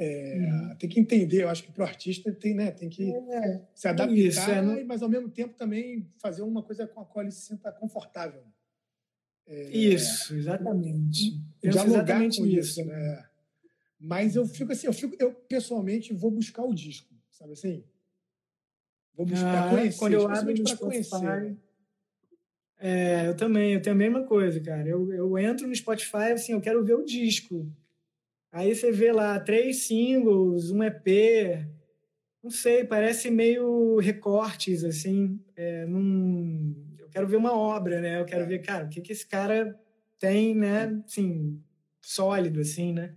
É, uhum. Tem que entender, eu acho que para o artista tem, né, tem que é, se adaptar, isso, é, mas ao mesmo tempo também fazer uma coisa com a qual ele se sinta confortável. É, isso, exatamente. Dialogar exatamente com isso, né? Mas eu fico assim, eu, fico, eu pessoalmente vou buscar o disco, sabe assim? Vou buscar ah, conhecer, quando eu abro para conhecer. Né? É, eu também, eu tenho a mesma coisa, cara. Eu, eu entro no Spotify, assim, eu quero ver o disco. Aí você vê lá três singles, um EP, não sei, parece meio recortes, assim. É, num... Eu quero ver uma obra, né? Eu quero ver, cara, o que, que esse cara tem, né? Assim, sólido, assim, né?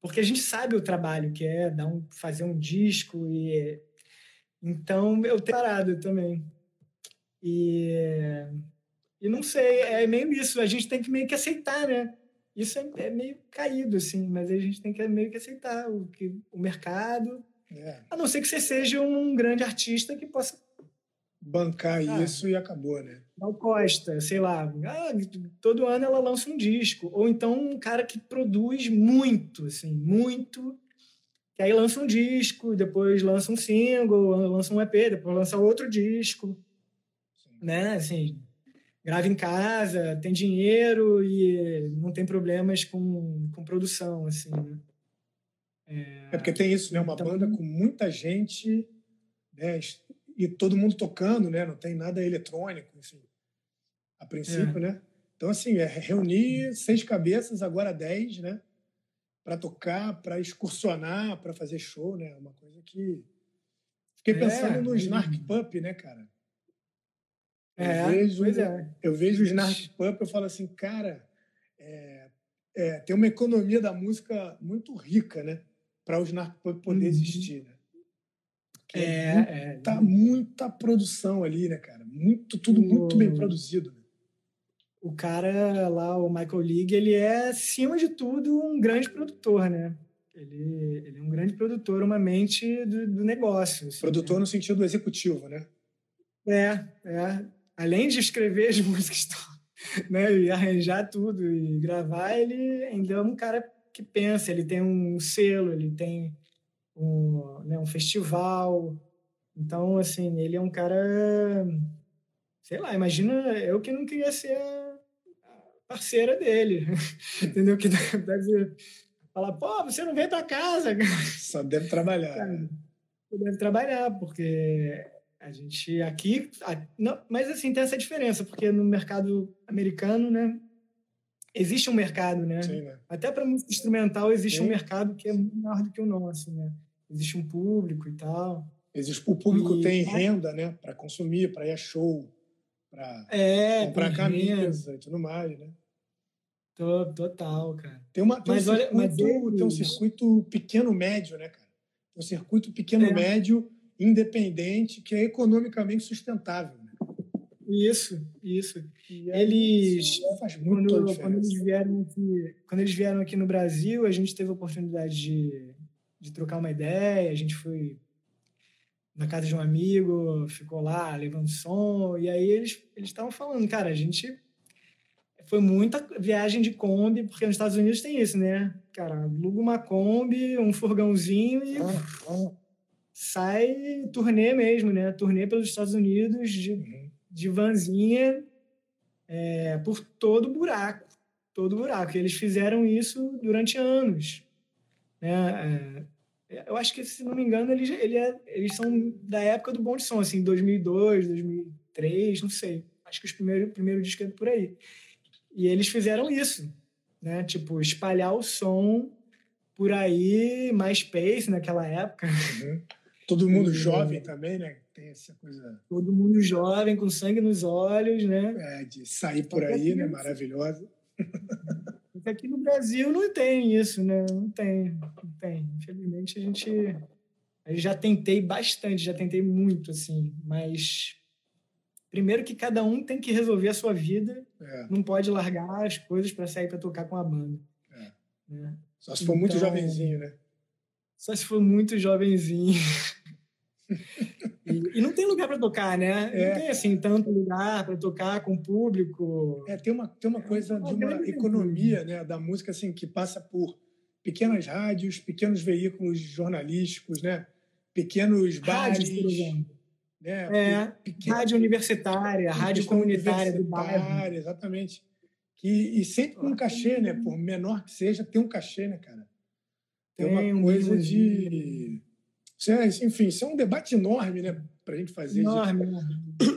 Porque a gente sabe o trabalho que é dar um, fazer um disco e... Então, eu tenho parado também. E... E não sei, é meio isso. A gente tem que meio que aceitar, né? Isso é, é, meio caído, assim, mas a gente tem que meio que aceitar o, que, o mercado. É. A não ser que você seja um grande artista que possa. Bancar ah, isso e acabou, né? Gal Costa, sei lá. Ah, todo ano ela lança um disco. Ou então um cara que produz muito, assim, muito. Que aí lança um disco, depois lança um single, lança um EP, depois lança outro disco. Sim. Né? Assim, grava em casa, tem dinheiro e não tem problemas com, com produção, assim, né? É, é porque tem isso, né? Uma então, banda com muita gente, né? E todo mundo tocando, né? Não tem nada eletrônico, enfim. A princípio, é. né? Então, assim, é reunir seis cabeças, agora dez, né? Para tocar, para excursionar, para fazer show, né? Uma coisa que... Fiquei é, pensando é, no Snark Pup, né, cara? É, eu vejo, é. eu vejo o Snark Pump, eu falo assim, cara, é, é, tem uma economia da música muito rica, né? Para o Snark Pump poder uhum. existir, né? É, é, muita, é. muita produção ali, né, cara? Muito, tudo o... muito bem produzido. Né? O cara lá, o Michael League, ele é, acima de tudo, um grande produtor, né? Ele, ele é um grande produtor, uma mente do, do negócio. Assim, produtor né? no sentido executivo, né? É, é além de escrever as músicas né, e arranjar tudo e gravar, ele ainda é um cara que pensa, ele tem um selo, ele tem um, né, um festival. Então, assim, ele é um cara sei lá, imagina eu que não queria ser a parceira dele, entendeu? Que deve falar, pô, você não veio pra casa. Só deve trabalhar. Cara, deve trabalhar, porque a gente aqui. A, não, mas assim, tem essa diferença, porque no mercado americano, né? Existe um mercado, né? Sim, né? Até para música instrumental existe Sim. um mercado que é maior do que o nosso, né? Existe um público e tal. Existe, o público e, tem renda, né? Para consumir, para ir a show, para é, comprar camisa renda. e tudo mais, né? Total, cara. Tem, uma, tem, mas um, olha, circuito, mas tem um circuito pequeno-médio, né, cara? Tem um circuito pequeno-médio, é. Independente, que é economicamente sustentável. Né? Isso, isso. eles, faz muito quando, quando, eles vieram aqui, quando eles vieram aqui no Brasil, a gente teve a oportunidade de, de trocar uma ideia, a gente foi na casa de um amigo, ficou lá levando som, e aí eles estavam falando, cara, a gente foi muita viagem de Kombi, porque nos Estados Unidos tem isso, né? Cara, aluga uma Kombi, um furgãozinho e sai turnê mesmo, né? Turnê pelos Estados Unidos de, de vanzinha é, por todo buraco. Todo buraco. Eles fizeram isso durante anos. Né? É, eu acho que, se não me engano, eles, ele é, eles são da época do Bom de Som, assim, 2002, 2003, não sei. Acho que os primeiros primeiro disco é por aí. E eles fizeram isso, né? Tipo, espalhar o som por aí, MySpace naquela época. Uhum. Todo mundo jovem também, né? Tem essa coisa. Todo mundo jovem, com sangue nos olhos, né? É, de sair por aí, né? Maravilhosa. Aqui no Brasil não tem isso, né? Não tem, não tem. Infelizmente a gente. Eu já tentei bastante, já tentei muito, assim, mas Primeiro que cada um tem que resolver a sua vida, é. não pode largar as coisas para sair para tocar com a banda. É. Né? Só se for então, muito jovenzinho, né? Só se for muito jovenzinho. e, e, não tem lugar para tocar, né? É. Não tem assim tanto lugar para tocar com o público. É, tem uma, tem uma coisa de uma economia né, da música assim, que passa por pequenas rádios, pequenos veículos jornalísticos, né? pequenos bares. Rádios, por exemplo né? É, pequeno, rádio universitária, rádio comunitária do bairro. Exatamente. Que, e sempre com um cachê, né? Por menor que seja, tem um cachê, né, cara? Tem, tem uma coisa de... É, enfim, isso é um debate enorme, né? Para a gente fazer enorme,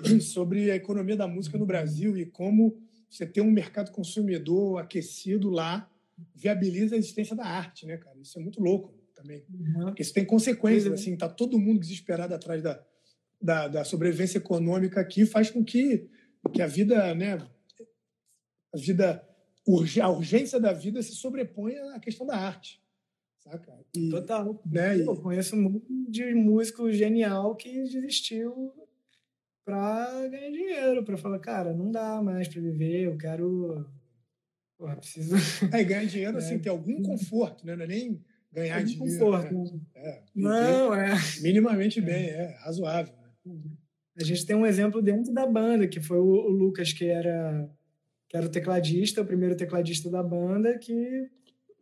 de... sobre a economia da música no Brasil e como você ter um mercado consumidor aquecido lá viabiliza a existência da arte, né, cara? Isso é muito louco também. Uhum. Porque isso tem consequências, é. assim, tá todo mundo desesperado atrás da, da, da sobrevivência econômica aqui faz com que, que a vida, né, a vida, a urgência da vida se sobreponha à questão da arte. Saca? E, Total. Né, eu conheço muito de músico genial que desistiu para ganhar dinheiro, para falar, cara, não dá mais para viver, eu quero. Porra, preciso. É, ganhar dinheiro, assim, é. ter algum conforto, né? Não é nem ganhar algum dinheiro. Conforto, né? né? É, não, é. Minimamente bem, é razoável. A gente tem um exemplo dentro da banda, que foi o, o Lucas, que era, que era o tecladista, o primeiro tecladista da banda, que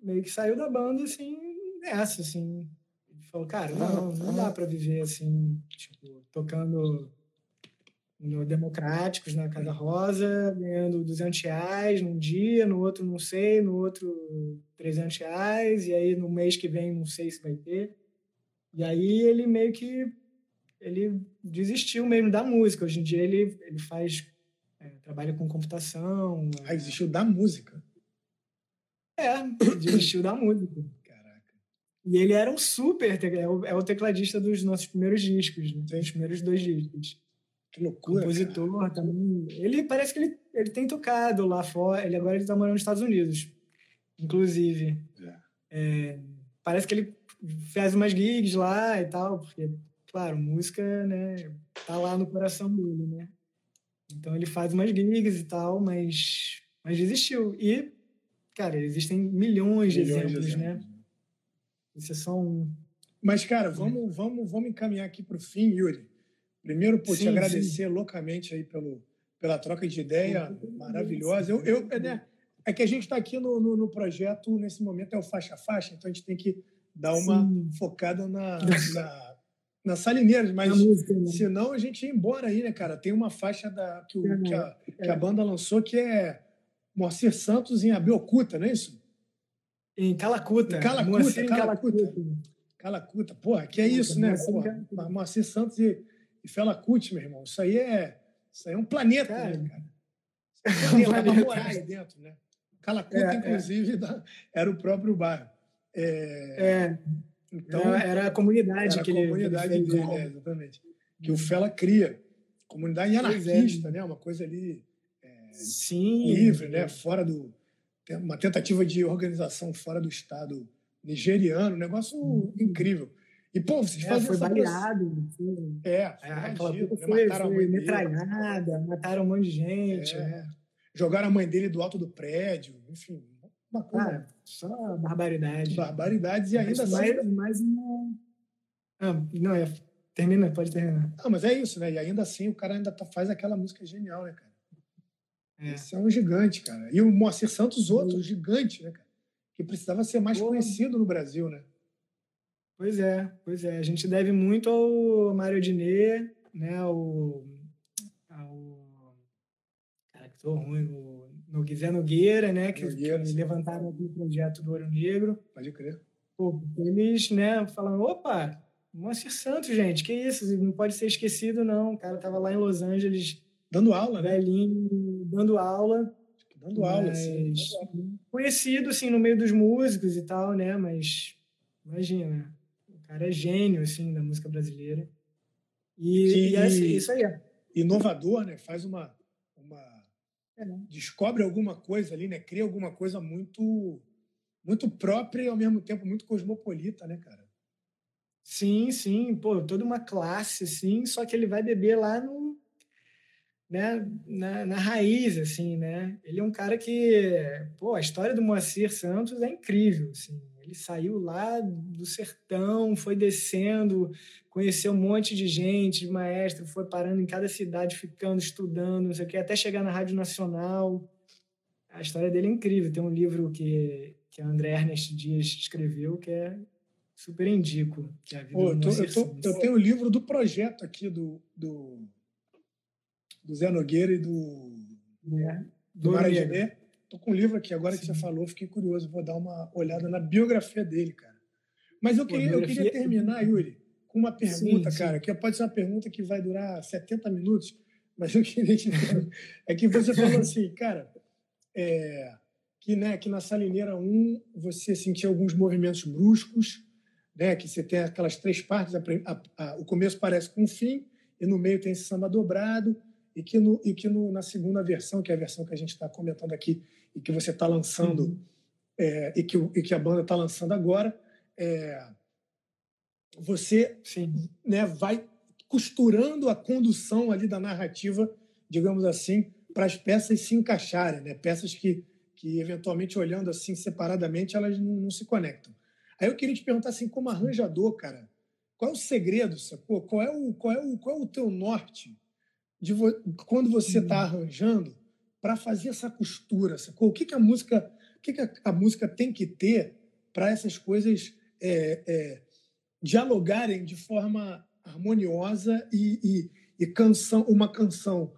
meio que saiu da banda, assim, nessa, assim. Ele falou, cara, não, não dá para viver, assim, tipo, tocando no Democráticos, na Casa Rosa, ganhando 200 reais num dia, no outro não sei, no outro 300 reais, e aí no mês que vem não sei se vai ter. E aí ele meio que ele desistiu mesmo da música. Hoje em dia ele, ele faz, é, trabalha com computação. Ah, desistiu da música? É, desistiu da música. E ele era um super, é o, é o tecladista dos nossos primeiros discos, né? dos primeiros dois discos. Que loucura. Compositor cara. também. Ele parece que ele, ele tem tocado lá fora. Ele agora ele tá morando nos Estados Unidos, inclusive. É. É, parece que ele faz umas gigs lá e tal, porque claro, música, né, tá lá no coração dele, né? Então ele faz umas gigs e tal, mas, mas desistiu. E, cara, existem milhões, milhões de, exemplos, de exemplos, né? É. Mas, cara, vamos, vamos, vamos encaminhar aqui para o fim, Yuri. Primeiro, por te agradecer sim. loucamente aí pelo, pela troca de ideia maravilhosa. Eu, eu, é, né, é que a gente está aqui no, no, no, projeto, nesse momento é o faixa-faixa, então a gente tem que dar uma sim. focada na, na na Salineiras, mas música, né? senão a gente ia embora aí, né, cara? Tem uma faixa da, que, o, é, que, a, é. que a banda lançou que é Moacir Santos em Abeocuta, não é isso? Em Calacuta. Em Calacuta, Moacir Calacuta. Calacuta. Calacuta. Porra, que é isso, né? Porra, Moacir Santos e, e Fela Kuti, meu irmão. Isso aí é, isso aí é um planeta, cara. né, cara? Isso é um morar aí dentro, né? Calacuta, é, é. inclusive, é. era o próprio bairro. É, é. Então, era, a comunidade era que a comunidade ele, dele, é, exatamente. Que o Fela cria. Comunidade anarquista, né? Uma coisa ali Sim, livre, né? Fora do uma tentativa de organização fora do Estado nigeriano, um negócio uhum. incrível. E, pô, vocês é, fazem foi baleado. Assim. É, foi, é, aquela né? foi, mataram foi metralhada, mataram um monte de gente. É. Jogaram a mãe dele do alto do prédio, enfim. Uma coisa. Ah, só barbaridade. Barbaridades e ainda assim. Mais, mais uma. Ah, não, é. Termina, pode terminar. Não, mas é isso, né? E ainda assim o cara ainda tá, faz aquela música genial, né, cara? É. Esse é um gigante, cara. E o Moacir Santos, outro uhum. gigante, né, cara? Que precisava ser mais Pô. conhecido no Brasil, né? Pois é, pois é. A gente deve muito ao Mário Diné, né? Ao, ao... Cara, que tô ruim. O Noguizé Nogueira, né? Que, Nogueira, que levantaram aqui o projeto do Ouro Negro. Pode crer. Pô, eles, né, falaram, opa, Moacir Santos, gente, que isso? Não pode ser esquecido, não. O cara tava lá em Los Angeles Dando aula, né? Dando aula. Dando aula, sim. Conhecido, assim, no meio dos músicos e tal, né? Mas, imagina, o cara é gênio, assim, da música brasileira. E, e é isso aí. Inovador, né? Faz uma... uma... É. Descobre alguma coisa ali, né? Cria alguma coisa muito muito própria e ao mesmo tempo muito cosmopolita, né, cara? Sim, sim, pô, toda uma classe, assim, só que ele vai beber lá no, né, na, na, raiz, assim, né? Ele é um cara que, pô, a história do Moacir Santos é incrível, assim. Ele saiu lá do sertão, foi descendo, conheceu um monte de gente, de maestro, foi parando em cada cidade, ficando, estudando, não sei o quê, até chegar na Rádio Nacional. A história dele é incrível. Tem um livro que, que a André Ernest Dias escreveu, que é super indico. Que é a vida Pô, eu, tô, eu, tô, eu tenho o livro do projeto aqui do, do do Zé Nogueira e do, é, do Marajané. Tô com um livro aqui, agora Sim. que você falou, fiquei curioso. Vou dar uma olhada na biografia dele, cara. Mas eu queria, eu queria terminar, Yuri, com uma pergunta, sim, cara, sim. que pode ser uma pergunta que vai durar 70 minutos, mas eu queria te É que você falou assim, cara, é, que, né, que na Salineira 1 você sentia alguns movimentos bruscos, né, que você tem aquelas três partes, a, a, a, o começo parece com o fim, e no meio tem esse samba dobrado, e que, no, e que no, na segunda versão, que é a versão que a gente está comentando aqui e que você está lançando uhum. é, e, que, e que a banda está lançando agora, é, você Sim. Né, vai costurando a condução ali da narrativa, digamos assim, para as peças se encaixarem, né? peças que, que eventualmente olhando assim separadamente elas não, não se conectam. Aí eu queria te perguntar assim, como arranjador, cara, qual é o segredo, sacou? Qual é o, qual é o, qual é o teu norte de vo quando você está uhum. arranjando para fazer essa costura, sacou? O que, que a música, o que, que a, a música tem que ter para essas coisas é, é, dialogarem de forma harmoniosa e, e, e, canção, uma canção,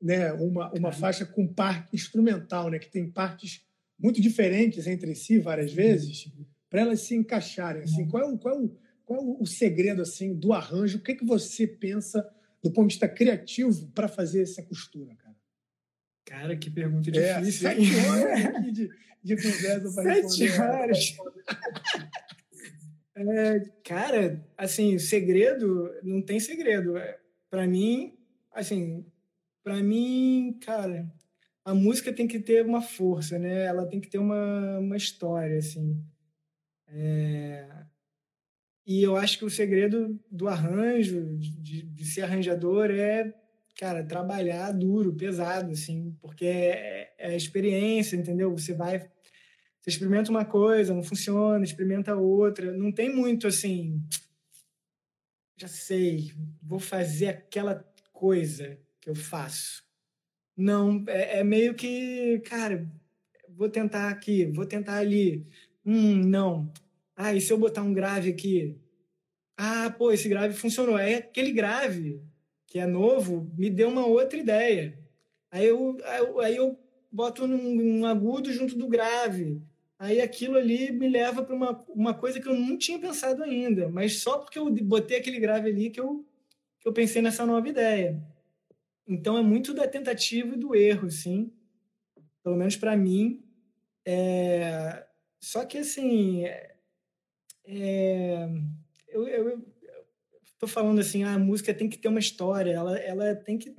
né, uma, uma faixa com parte instrumental, né, que tem partes muito diferentes entre si várias vezes, para elas se encaixarem. Assim, uhum. qual é o, qual é o, qual é o segredo assim do arranjo? O que, que você pensa do ponto de vista criativo para fazer essa costura, cara? Cara, que pergunta é, difícil. Sete horas aqui de, de conversa para Sete horas. é, cara, assim, segredo, não tem segredo. É, para mim, assim, para mim, cara, a música tem que ter uma força, né? Ela tem que ter uma, uma história, assim. É, e eu acho que o segredo do arranjo, de, de ser arranjador, é, cara, trabalhar duro, pesado, assim, porque é, é a experiência, entendeu? Você vai, você experimenta uma coisa, não funciona, experimenta outra, não tem muito assim, já sei, vou fazer aquela coisa que eu faço. Não, é, é meio que, cara, vou tentar aqui, vou tentar ali. Hum, não, ah, e se eu botar um grave aqui? ah, pô, esse grave funcionou. Aí aquele grave, que é novo, me deu uma outra ideia. Aí eu, aí eu boto um, agudo junto do grave. Aí aquilo ali me leva para uma, uma coisa que eu não tinha pensado ainda, mas só porque eu botei aquele grave ali que eu, que eu pensei nessa nova ideia. Então é muito da tentativa e do erro, sim. Pelo menos para mim. É... Só que assim, é... eu, eu, estou falando assim, ah, a música tem que ter uma história, ela, ela tem que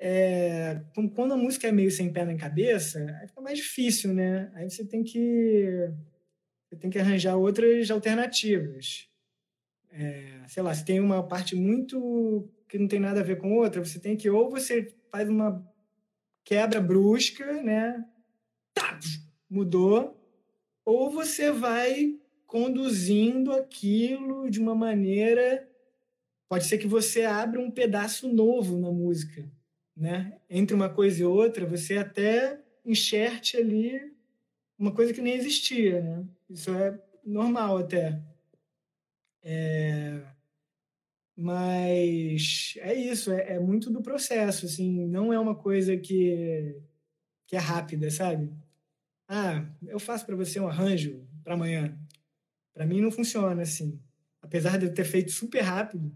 é, quando a música é meio sem pé na cabeça, aí fica mais difícil, né? Aí você tem que você tem que arranjar outras alternativas. É, sei lá, se tem uma parte muito que não tem nada a ver com outra, você tem que ou você faz uma quebra brusca, né? Tá, mudou, ou você vai conduzindo aquilo de uma maneira pode ser que você abra um pedaço novo na música né? Entre uma coisa e outra, você até enxerte ali uma coisa que nem existia, né? Isso é normal até. É... Mas é isso, é, é, muito do processo, assim, não é uma coisa que, que é rápida, sabe? Ah, eu faço para você um arranjo para amanhã. Para mim não funciona assim. Apesar de eu ter feito super rápido,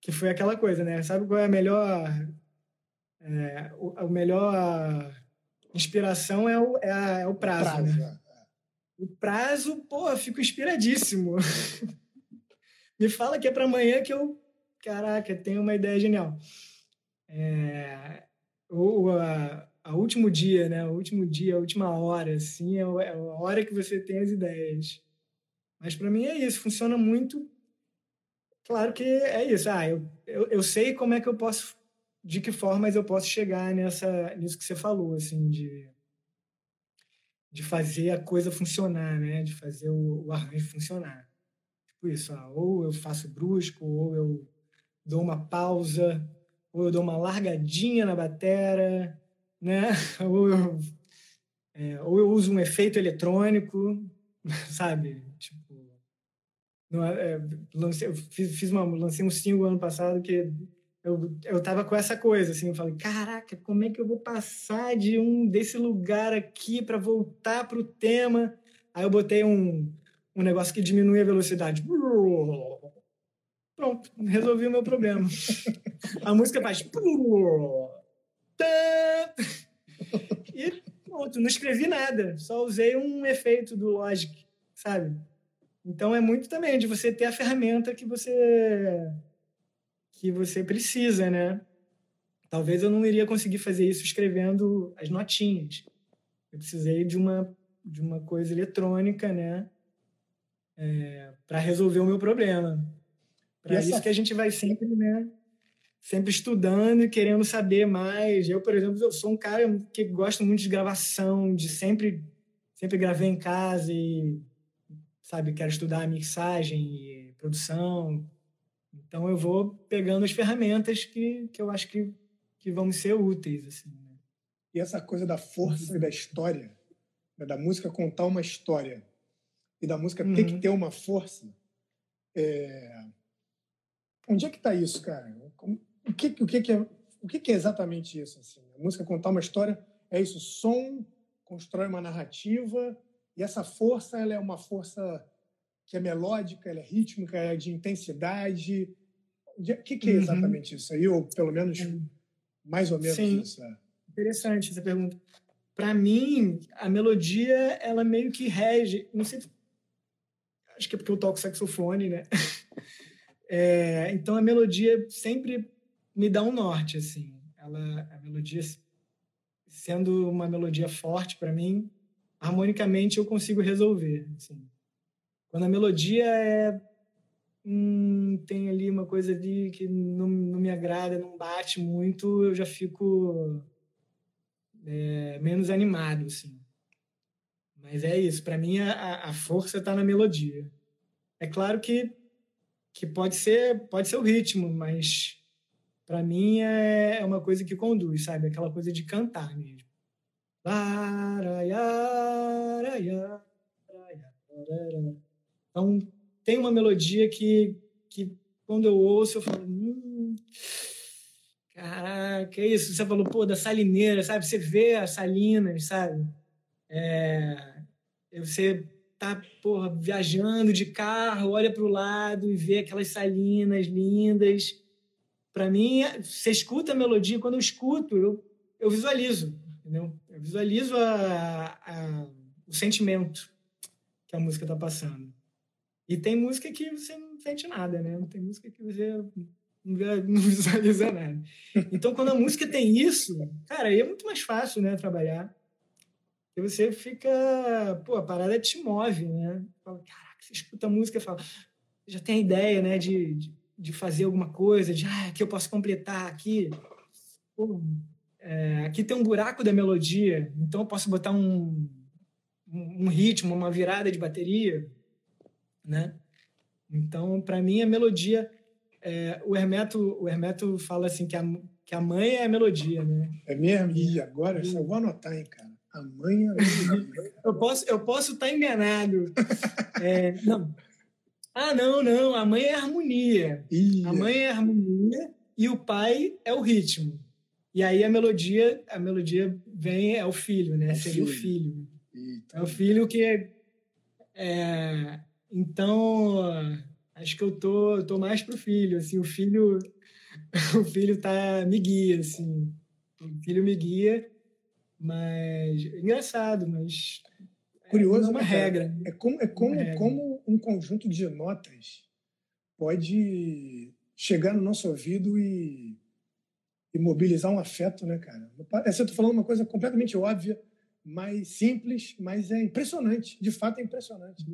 que foi aquela coisa, né? Sabe qual é a melhor é, o, a melhor inspiração é o, é, a, é o prazo. O prazo, né? É. o prazo, pô, fico inspiradíssimo. Me fala que é para amanhã que eu, caraca, tenho uma ideia genial. É, o, a, a último dia, né? O último dia, a última hora, assim, é, é a hora que você tem as ideias. Mas para mim é isso, funciona muito. Claro que é isso. Ah, eu, eu, eu sei como é que eu posso de que formas eu posso chegar nessa nisso que você falou assim de de fazer a coisa funcionar né de fazer o, o arranjo funcionar tipo isso ah, ou eu faço brusco ou eu dou uma pausa ou eu dou uma largadinha na batera né ou eu, é, ou eu uso um efeito eletrônico sabe não, é, lancei, eu fiz, fiz uma lancei um single ano passado que eu, eu tava com essa coisa, assim, eu falei, caraca, como é que eu vou passar de um desse lugar aqui para voltar pro tema? Aí eu botei um, um negócio que diminui a velocidade. Pronto, resolvi o meu problema. a música faz. E pronto, não escrevi nada, só usei um efeito do Logic, sabe? Então é muito também de você ter a ferramenta que você que você precisa, né? Talvez eu não iria conseguir fazer isso escrevendo as notinhas. Eu precisei de uma de uma coisa eletrônica, né? É, para resolver o meu problema. Para essa... isso que a gente vai sempre, né? Sempre estudando e querendo saber mais. Eu, por exemplo, eu sou um cara que gosta muito de gravação, de sempre sempre gravei em casa e sabe quero estudar mixagem e produção então eu vou pegando as ferramentas que, que eu acho que, que vão ser úteis. Assim, né? E essa coisa da força e da história, né? da música contar uma história e da música uhum. ter que uhum. ter uma força, é... onde é que está isso, cara? O que, o que, que, é, o que, que é exatamente isso? Assim? A música contar uma história é isso, som constrói uma narrativa e essa força ela é uma força que é melódica, ela é rítmica, é de intensidade, o que, que é uhum. exatamente uhum. isso aí? Ou pelo menos mais ou menos Sim. isso? É. Interessante essa pergunta. Para mim, a melodia, ela meio que rege. Não sei. Acho que é porque eu toco saxofone, né? É, então a melodia sempre me dá um norte, assim. Ela, a melodia, sendo uma melodia forte para mim, harmonicamente eu consigo resolver. Assim. Quando a melodia é hum, tem ali uma coisa ali que não, não me agrada, não bate muito, eu já fico é, menos animado, assim. Mas é isso, para mim a, a força está na melodia. É claro que, que pode ser pode ser o ritmo, mas para mim é, é uma coisa que conduz, sabe? Aquela coisa de cantar mesmo. Então, tem uma melodia que, que quando eu ouço, eu falo. Hum, caraca, é isso. Você falou, pô, da salineira, sabe? Você vê as salinas, sabe? É, você tá, porra, viajando de carro, olha para o lado e vê aquelas salinas lindas. Para mim, você escuta a melodia, quando eu escuto, eu, eu visualizo, entendeu? Eu visualizo a, a, o sentimento que a música está passando. E tem música que você não sente nada, né? Tem música que você não visualiza nada. Então, quando a música tem isso, cara, aí é muito mais fácil, né, trabalhar. E você fica, pô, a parada te move, né? Fala, caraca, você escuta a música e fala, já tem a ideia, né, de, de, de, fazer alguma coisa, de, ah, aqui eu posso completar, aqui, pô, é, aqui tem um buraco da melodia, então eu posso botar um, um, ritmo, uma virada de bateria, né? Então, para mim, a melodia, é, o Hermeto, o Hermeto fala assim que a, que a mãe é a melodia, né? É mesmo? E agora, eu vou anotar, hein, cara. A mãe é eu posso Eu posso estar enganado. É, não. Ah, não, não. A mãe é harmonia. A mãe é harmonia e o pai é o ritmo. E aí a melodia, a melodia vem é o filho, né? É Seria filho. o filho. Eita. É o filho que é, então acho que eu tô, tô mais pro filho, assim, o filho o filho tá me guia, assim. O filho me guia mas engraçado, mas curioso, é uma né, regra. É como é como, regra. como um conjunto de notas pode chegar no nosso ouvido e, e mobilizar um afeto, né, cara? Essa eu tô falando uma coisa completamente óbvia, mas simples, mas é impressionante. De fato, é impressionante.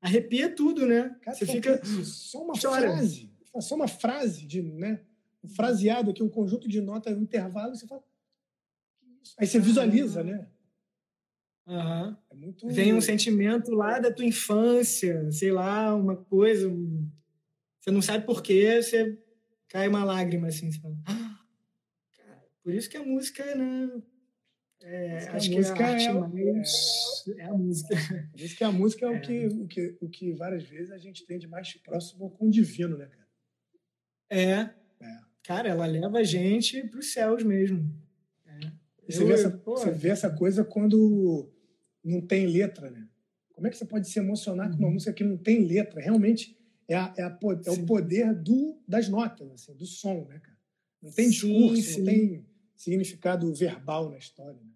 Arrepia tudo, né? Cara, Você fica só uma Chora. frase, só uma frase de, né? Um fraseado aqui, um conjunto de notas, um intervalo, você fala Aí você visualiza, né? Uhum. É muito... Vem um sentimento lá da tua infância, sei lá, uma coisa. Você não sabe por quê, você cai uma lágrima assim. Você fala, ah, por isso que a música, né? É, acho que a música é, a mais, é, é, a música. Por isso que a música é, o, é. que, o, que, o que várias vezes a gente tem de mais próximo com o divino, né, cara? É. é. Cara, ela leva a gente para os céus mesmo. Você, vê essa, você vê essa coisa quando não tem letra, né? Como é que você pode se emocionar com uma uhum. música que não tem letra? Realmente é, a, é, a, é o poder do, das notas, assim, do som, né, cara? Não tem discurso, sim, sim. não tem significado verbal na história. Né?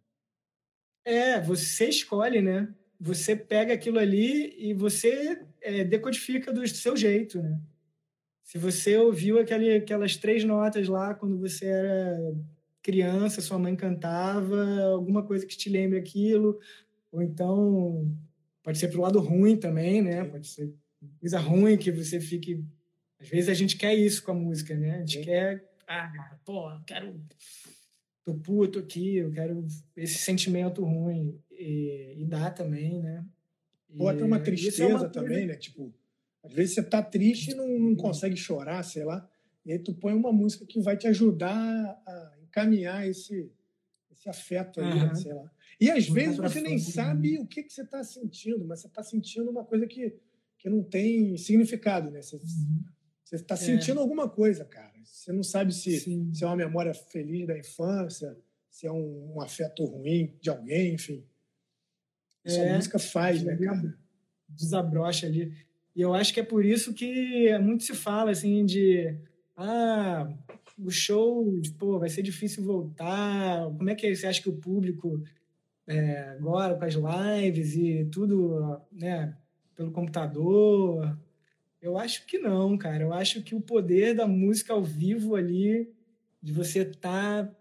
É, você escolhe, né? Você pega aquilo ali e você é, decodifica do seu jeito, né? Se você ouviu aquele, aquelas três notas lá quando você era criança, sua mãe cantava, alguma coisa que te lembre aquilo, ou então pode ser pro lado ruim também, né? Pode ser coisa ruim que você fique. Às vezes a gente quer isso com a música, né? A gente Sim. quer, ah, pô, quero. Tô puto aqui, eu quero esse sentimento ruim. E, e dá também, né? Ou até uma tristeza é uma também, né? Tipo, às vezes você tá triste e não, não consegue chorar, sei lá. E aí tu põe uma música que vai te ajudar a encaminhar esse, esse afeto aí, uhum. sei lá. E às vezes você nem sabe né? o que, que você está sentindo, mas você está sentindo uma coisa que, que não tem significado, né? Você uhum. está sentindo é. alguma coisa, cara. Você não sabe se, se é uma memória feliz da infância, se é um, um afeto ruim de alguém, enfim. Isso é, a música faz, né, cara? Desabrocha ali. E eu acho que é por isso que muito se fala, assim, de... Ah, o show, tipo, vai ser difícil voltar. Como é que você acha que o público é, agora com as lives e tudo, né, pelo computador? Eu acho que não, cara. Eu acho que o poder da música ao vivo ali, de você estar, tá,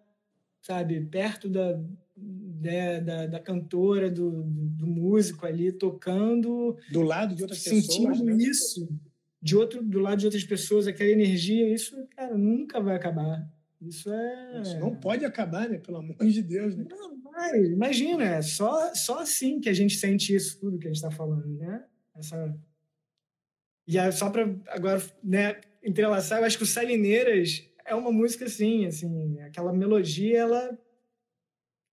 sabe, perto da, da, né, da, da cantora, do, do, músico ali, tocando. Do lado de outras sentindo pessoas. Sentindo né? isso de outro, do lado de outras pessoas, aquela energia, isso, cara, nunca vai acabar. Isso é. Isso não pode acabar, né? Pelo amor de Deus, né? Não, vai. Imagina, é só, só assim que a gente sente isso tudo que a gente está falando, né? Essa... E só para agora, né, entrelaçar, eu acho que o Salineiras é uma música assim, assim, aquela melodia, ela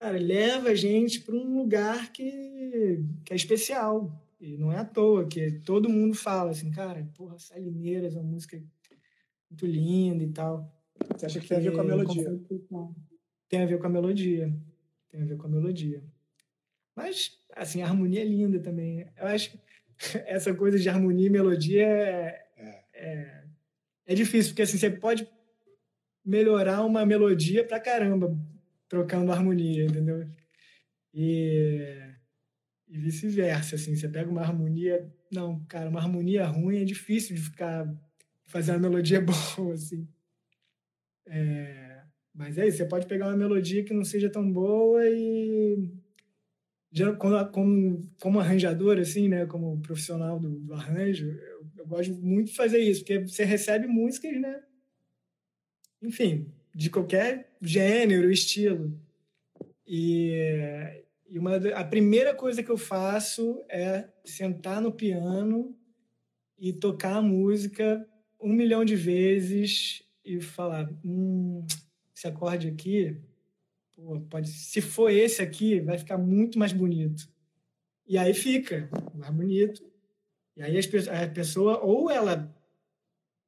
cara, leva a gente para um lugar que, que é especial. E não é à toa que todo mundo fala assim, cara, porra, Salineiras é uma música muito linda e tal. Você acha que tem a ver com a melodia? Tem a ver com a melodia. Tem a ver com a melodia. Mas, assim, a harmonia é linda também. Eu acho que essa coisa de harmonia e melodia é, é. é, é difícil, porque assim, você pode melhorar uma melodia pra caramba trocando harmonia, entendeu? E, e vice-versa, assim, você pega uma harmonia... Não, cara, uma harmonia ruim é difícil de ficar... fazer uma melodia boa, assim. É, mas é isso, você pode pegar uma melodia que não seja tão boa e como, como, arranjador, assim, né, como profissional do, do arranjo, eu, eu, gosto muito de fazer isso, porque você recebe músicas, né, enfim, de qualquer gênero, estilo. E, e uma, a primeira coisa que eu faço é sentar no piano e tocar a música um milhão de vezes e falar, hum, esse acorde aqui Pô, pode, se for esse aqui, vai ficar muito mais bonito. E aí fica mais bonito. E aí as, a pessoa, ou ela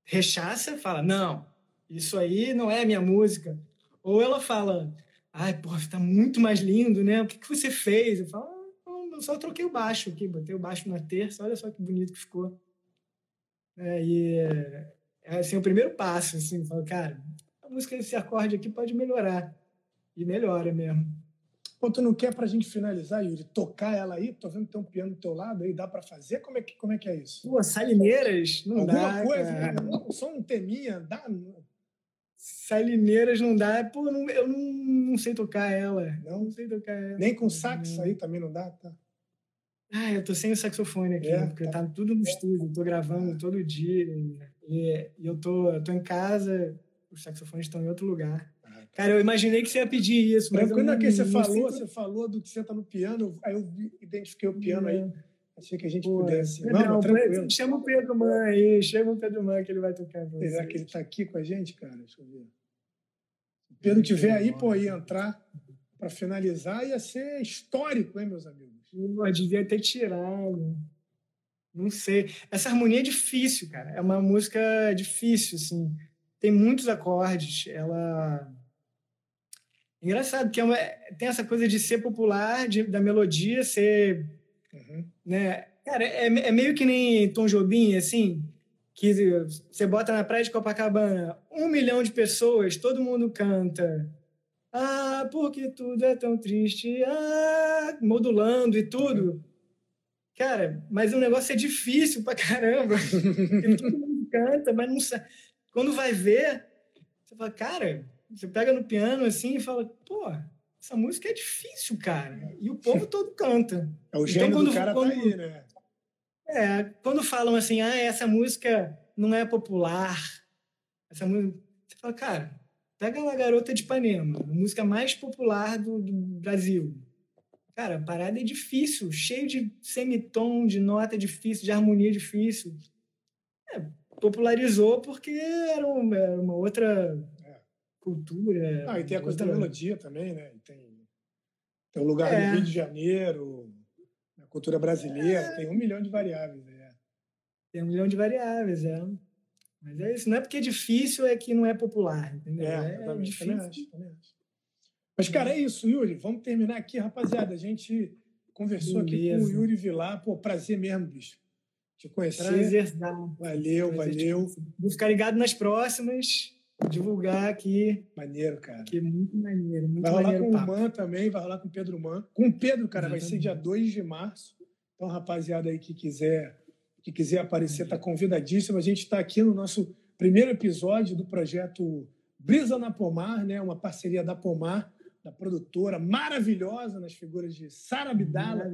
rechaça, fala, não, isso aí não é minha música. Ou ela fala, ai, pô, está muito mais lindo, né? O que, que você fez? Eu falo, ah, eu só troquei o baixo aqui, botei o baixo na terça, olha só que bonito que ficou. É, e é assim, o primeiro passo, assim, falo, cara, a música desse acorde aqui pode melhorar. E melhora mesmo. Pô, tu não quer pra gente finalizar, Yuri, tocar ela aí? Tô vendo que tem um piano do teu lado aí, dá pra fazer? Como é que, como é, que é isso? Pô, salineiras, não Alguma dá. coisa, cara. Não, só um teminha, dá? Salineiras não dá. Pô, não, eu não, não sei tocar ela. Não? não sei tocar ela. Nem com sax aí também não dá, tá? Ah, eu tô sem o saxofone aqui, é, porque tá. tá tudo no estúdio, tô gravando é. todo dia. E, e eu, tô, eu tô em casa, os saxofones estão em outro lugar. Cara, eu imaginei que você ia pedir isso. Mas quando é que você falou, você falou do que você tá no piano, aí eu identifiquei o piano aí. Achei que a gente Pô, pudesse. Não, tranquilo. Chama o Pedro Man aí, chama o Pedro Man que ele vai tocar Será que ele tá aqui com a gente, cara? Deixa eu ver. Se o Pedro tiver aí, pô, ia entrar para finalizar, ia ser histórico, hein, meus amigos? Pô, devia ter tirado. Não sei. Essa harmonia é difícil, cara. É uma música difícil, assim. Tem muitos acordes. Ela Engraçado, que é uma, tem essa coisa de ser popular, de, da melodia ser. Uhum. Né? Cara, é, é, meio que nem Tom Jobim, assim, que você bota na praia de Copacabana um milhão de pessoas, todo mundo canta. Ah, porque tudo é tão triste. Ah, modulando e tudo. Cara, mas o negócio é difícil pra caramba. todo mundo canta, mas não sabe. Quando vai ver, você fala, cara, você pega no piano assim e fala, pô, essa música é difícil, cara. E o povo todo canta. É o então, gênio então, quando, do cara tá quando, tá aí, né? É, quando falam assim, ah, essa música não é popular, essa música... Você fala, cara, pega lá Garota de Ipanema, a música mais popular do, do Brasil. Cara, a parada é difícil, cheio de semitom, de nota difícil, de harmonia difícil. É, popularizou porque era uma, era uma outra cultura. Ah, e tem a coisa outra... da melodia também, né? Tem, tem o lugar é. do Rio de Janeiro, a cultura brasileira, é. tem um milhão de variáveis. É. Tem um milhão de variáveis, é. Mas é isso, não é porque é difícil, é que não é popular, entendeu? É, é difícil. Também acho, também acho. Mas, cara, é isso, Yuri. Vamos terminar aqui, rapaziada. A gente conversou Beleza. aqui com o Yuri Vilar. Pô, prazer mesmo, bicho. Te conhecer. Prazer, Valeu, prazer valeu. Vou ficar ligado nas próximas divulgar aqui. Maneiro, cara. Que é muito maneiro. Muito vai rolar maneiro, com o Man também, vai rolar com o Pedro Man. Com o Pedro, cara, Exatamente. vai ser dia 2 de março. Então, rapaziada aí que quiser, que quiser aparecer, está convidadíssimo. A gente está aqui no nosso primeiro episódio do projeto Brisa na Pomar, né? uma parceria da Pomar, da produtora maravilhosa nas figuras de Sara Abdala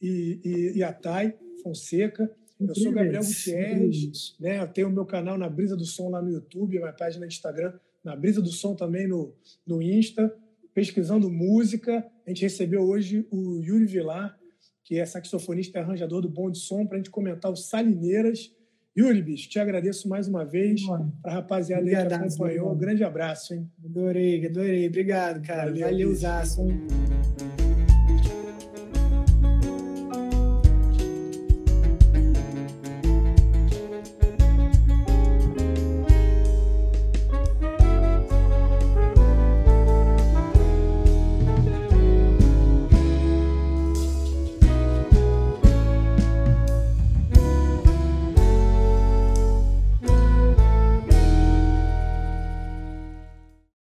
e, e, e a Thay Fonseca. Eu sou Gabriel Gutierrez, né? Eu tenho o meu canal na Brisa do Som lá no YouTube, a minha página de Instagram, na Brisa do Som também no, no Insta, pesquisando música. A gente recebeu hoje o Yuri Vilar, que é saxofonista e arranjador do Bom de Som, para a gente comentar o Salineiras. Yuri, bicho, te agradeço mais uma vez. Para a rapaziada aí que acompanhou, um grande abraço, hein? Adorei, adorei. Obrigado, cara. Valeu, Valeu?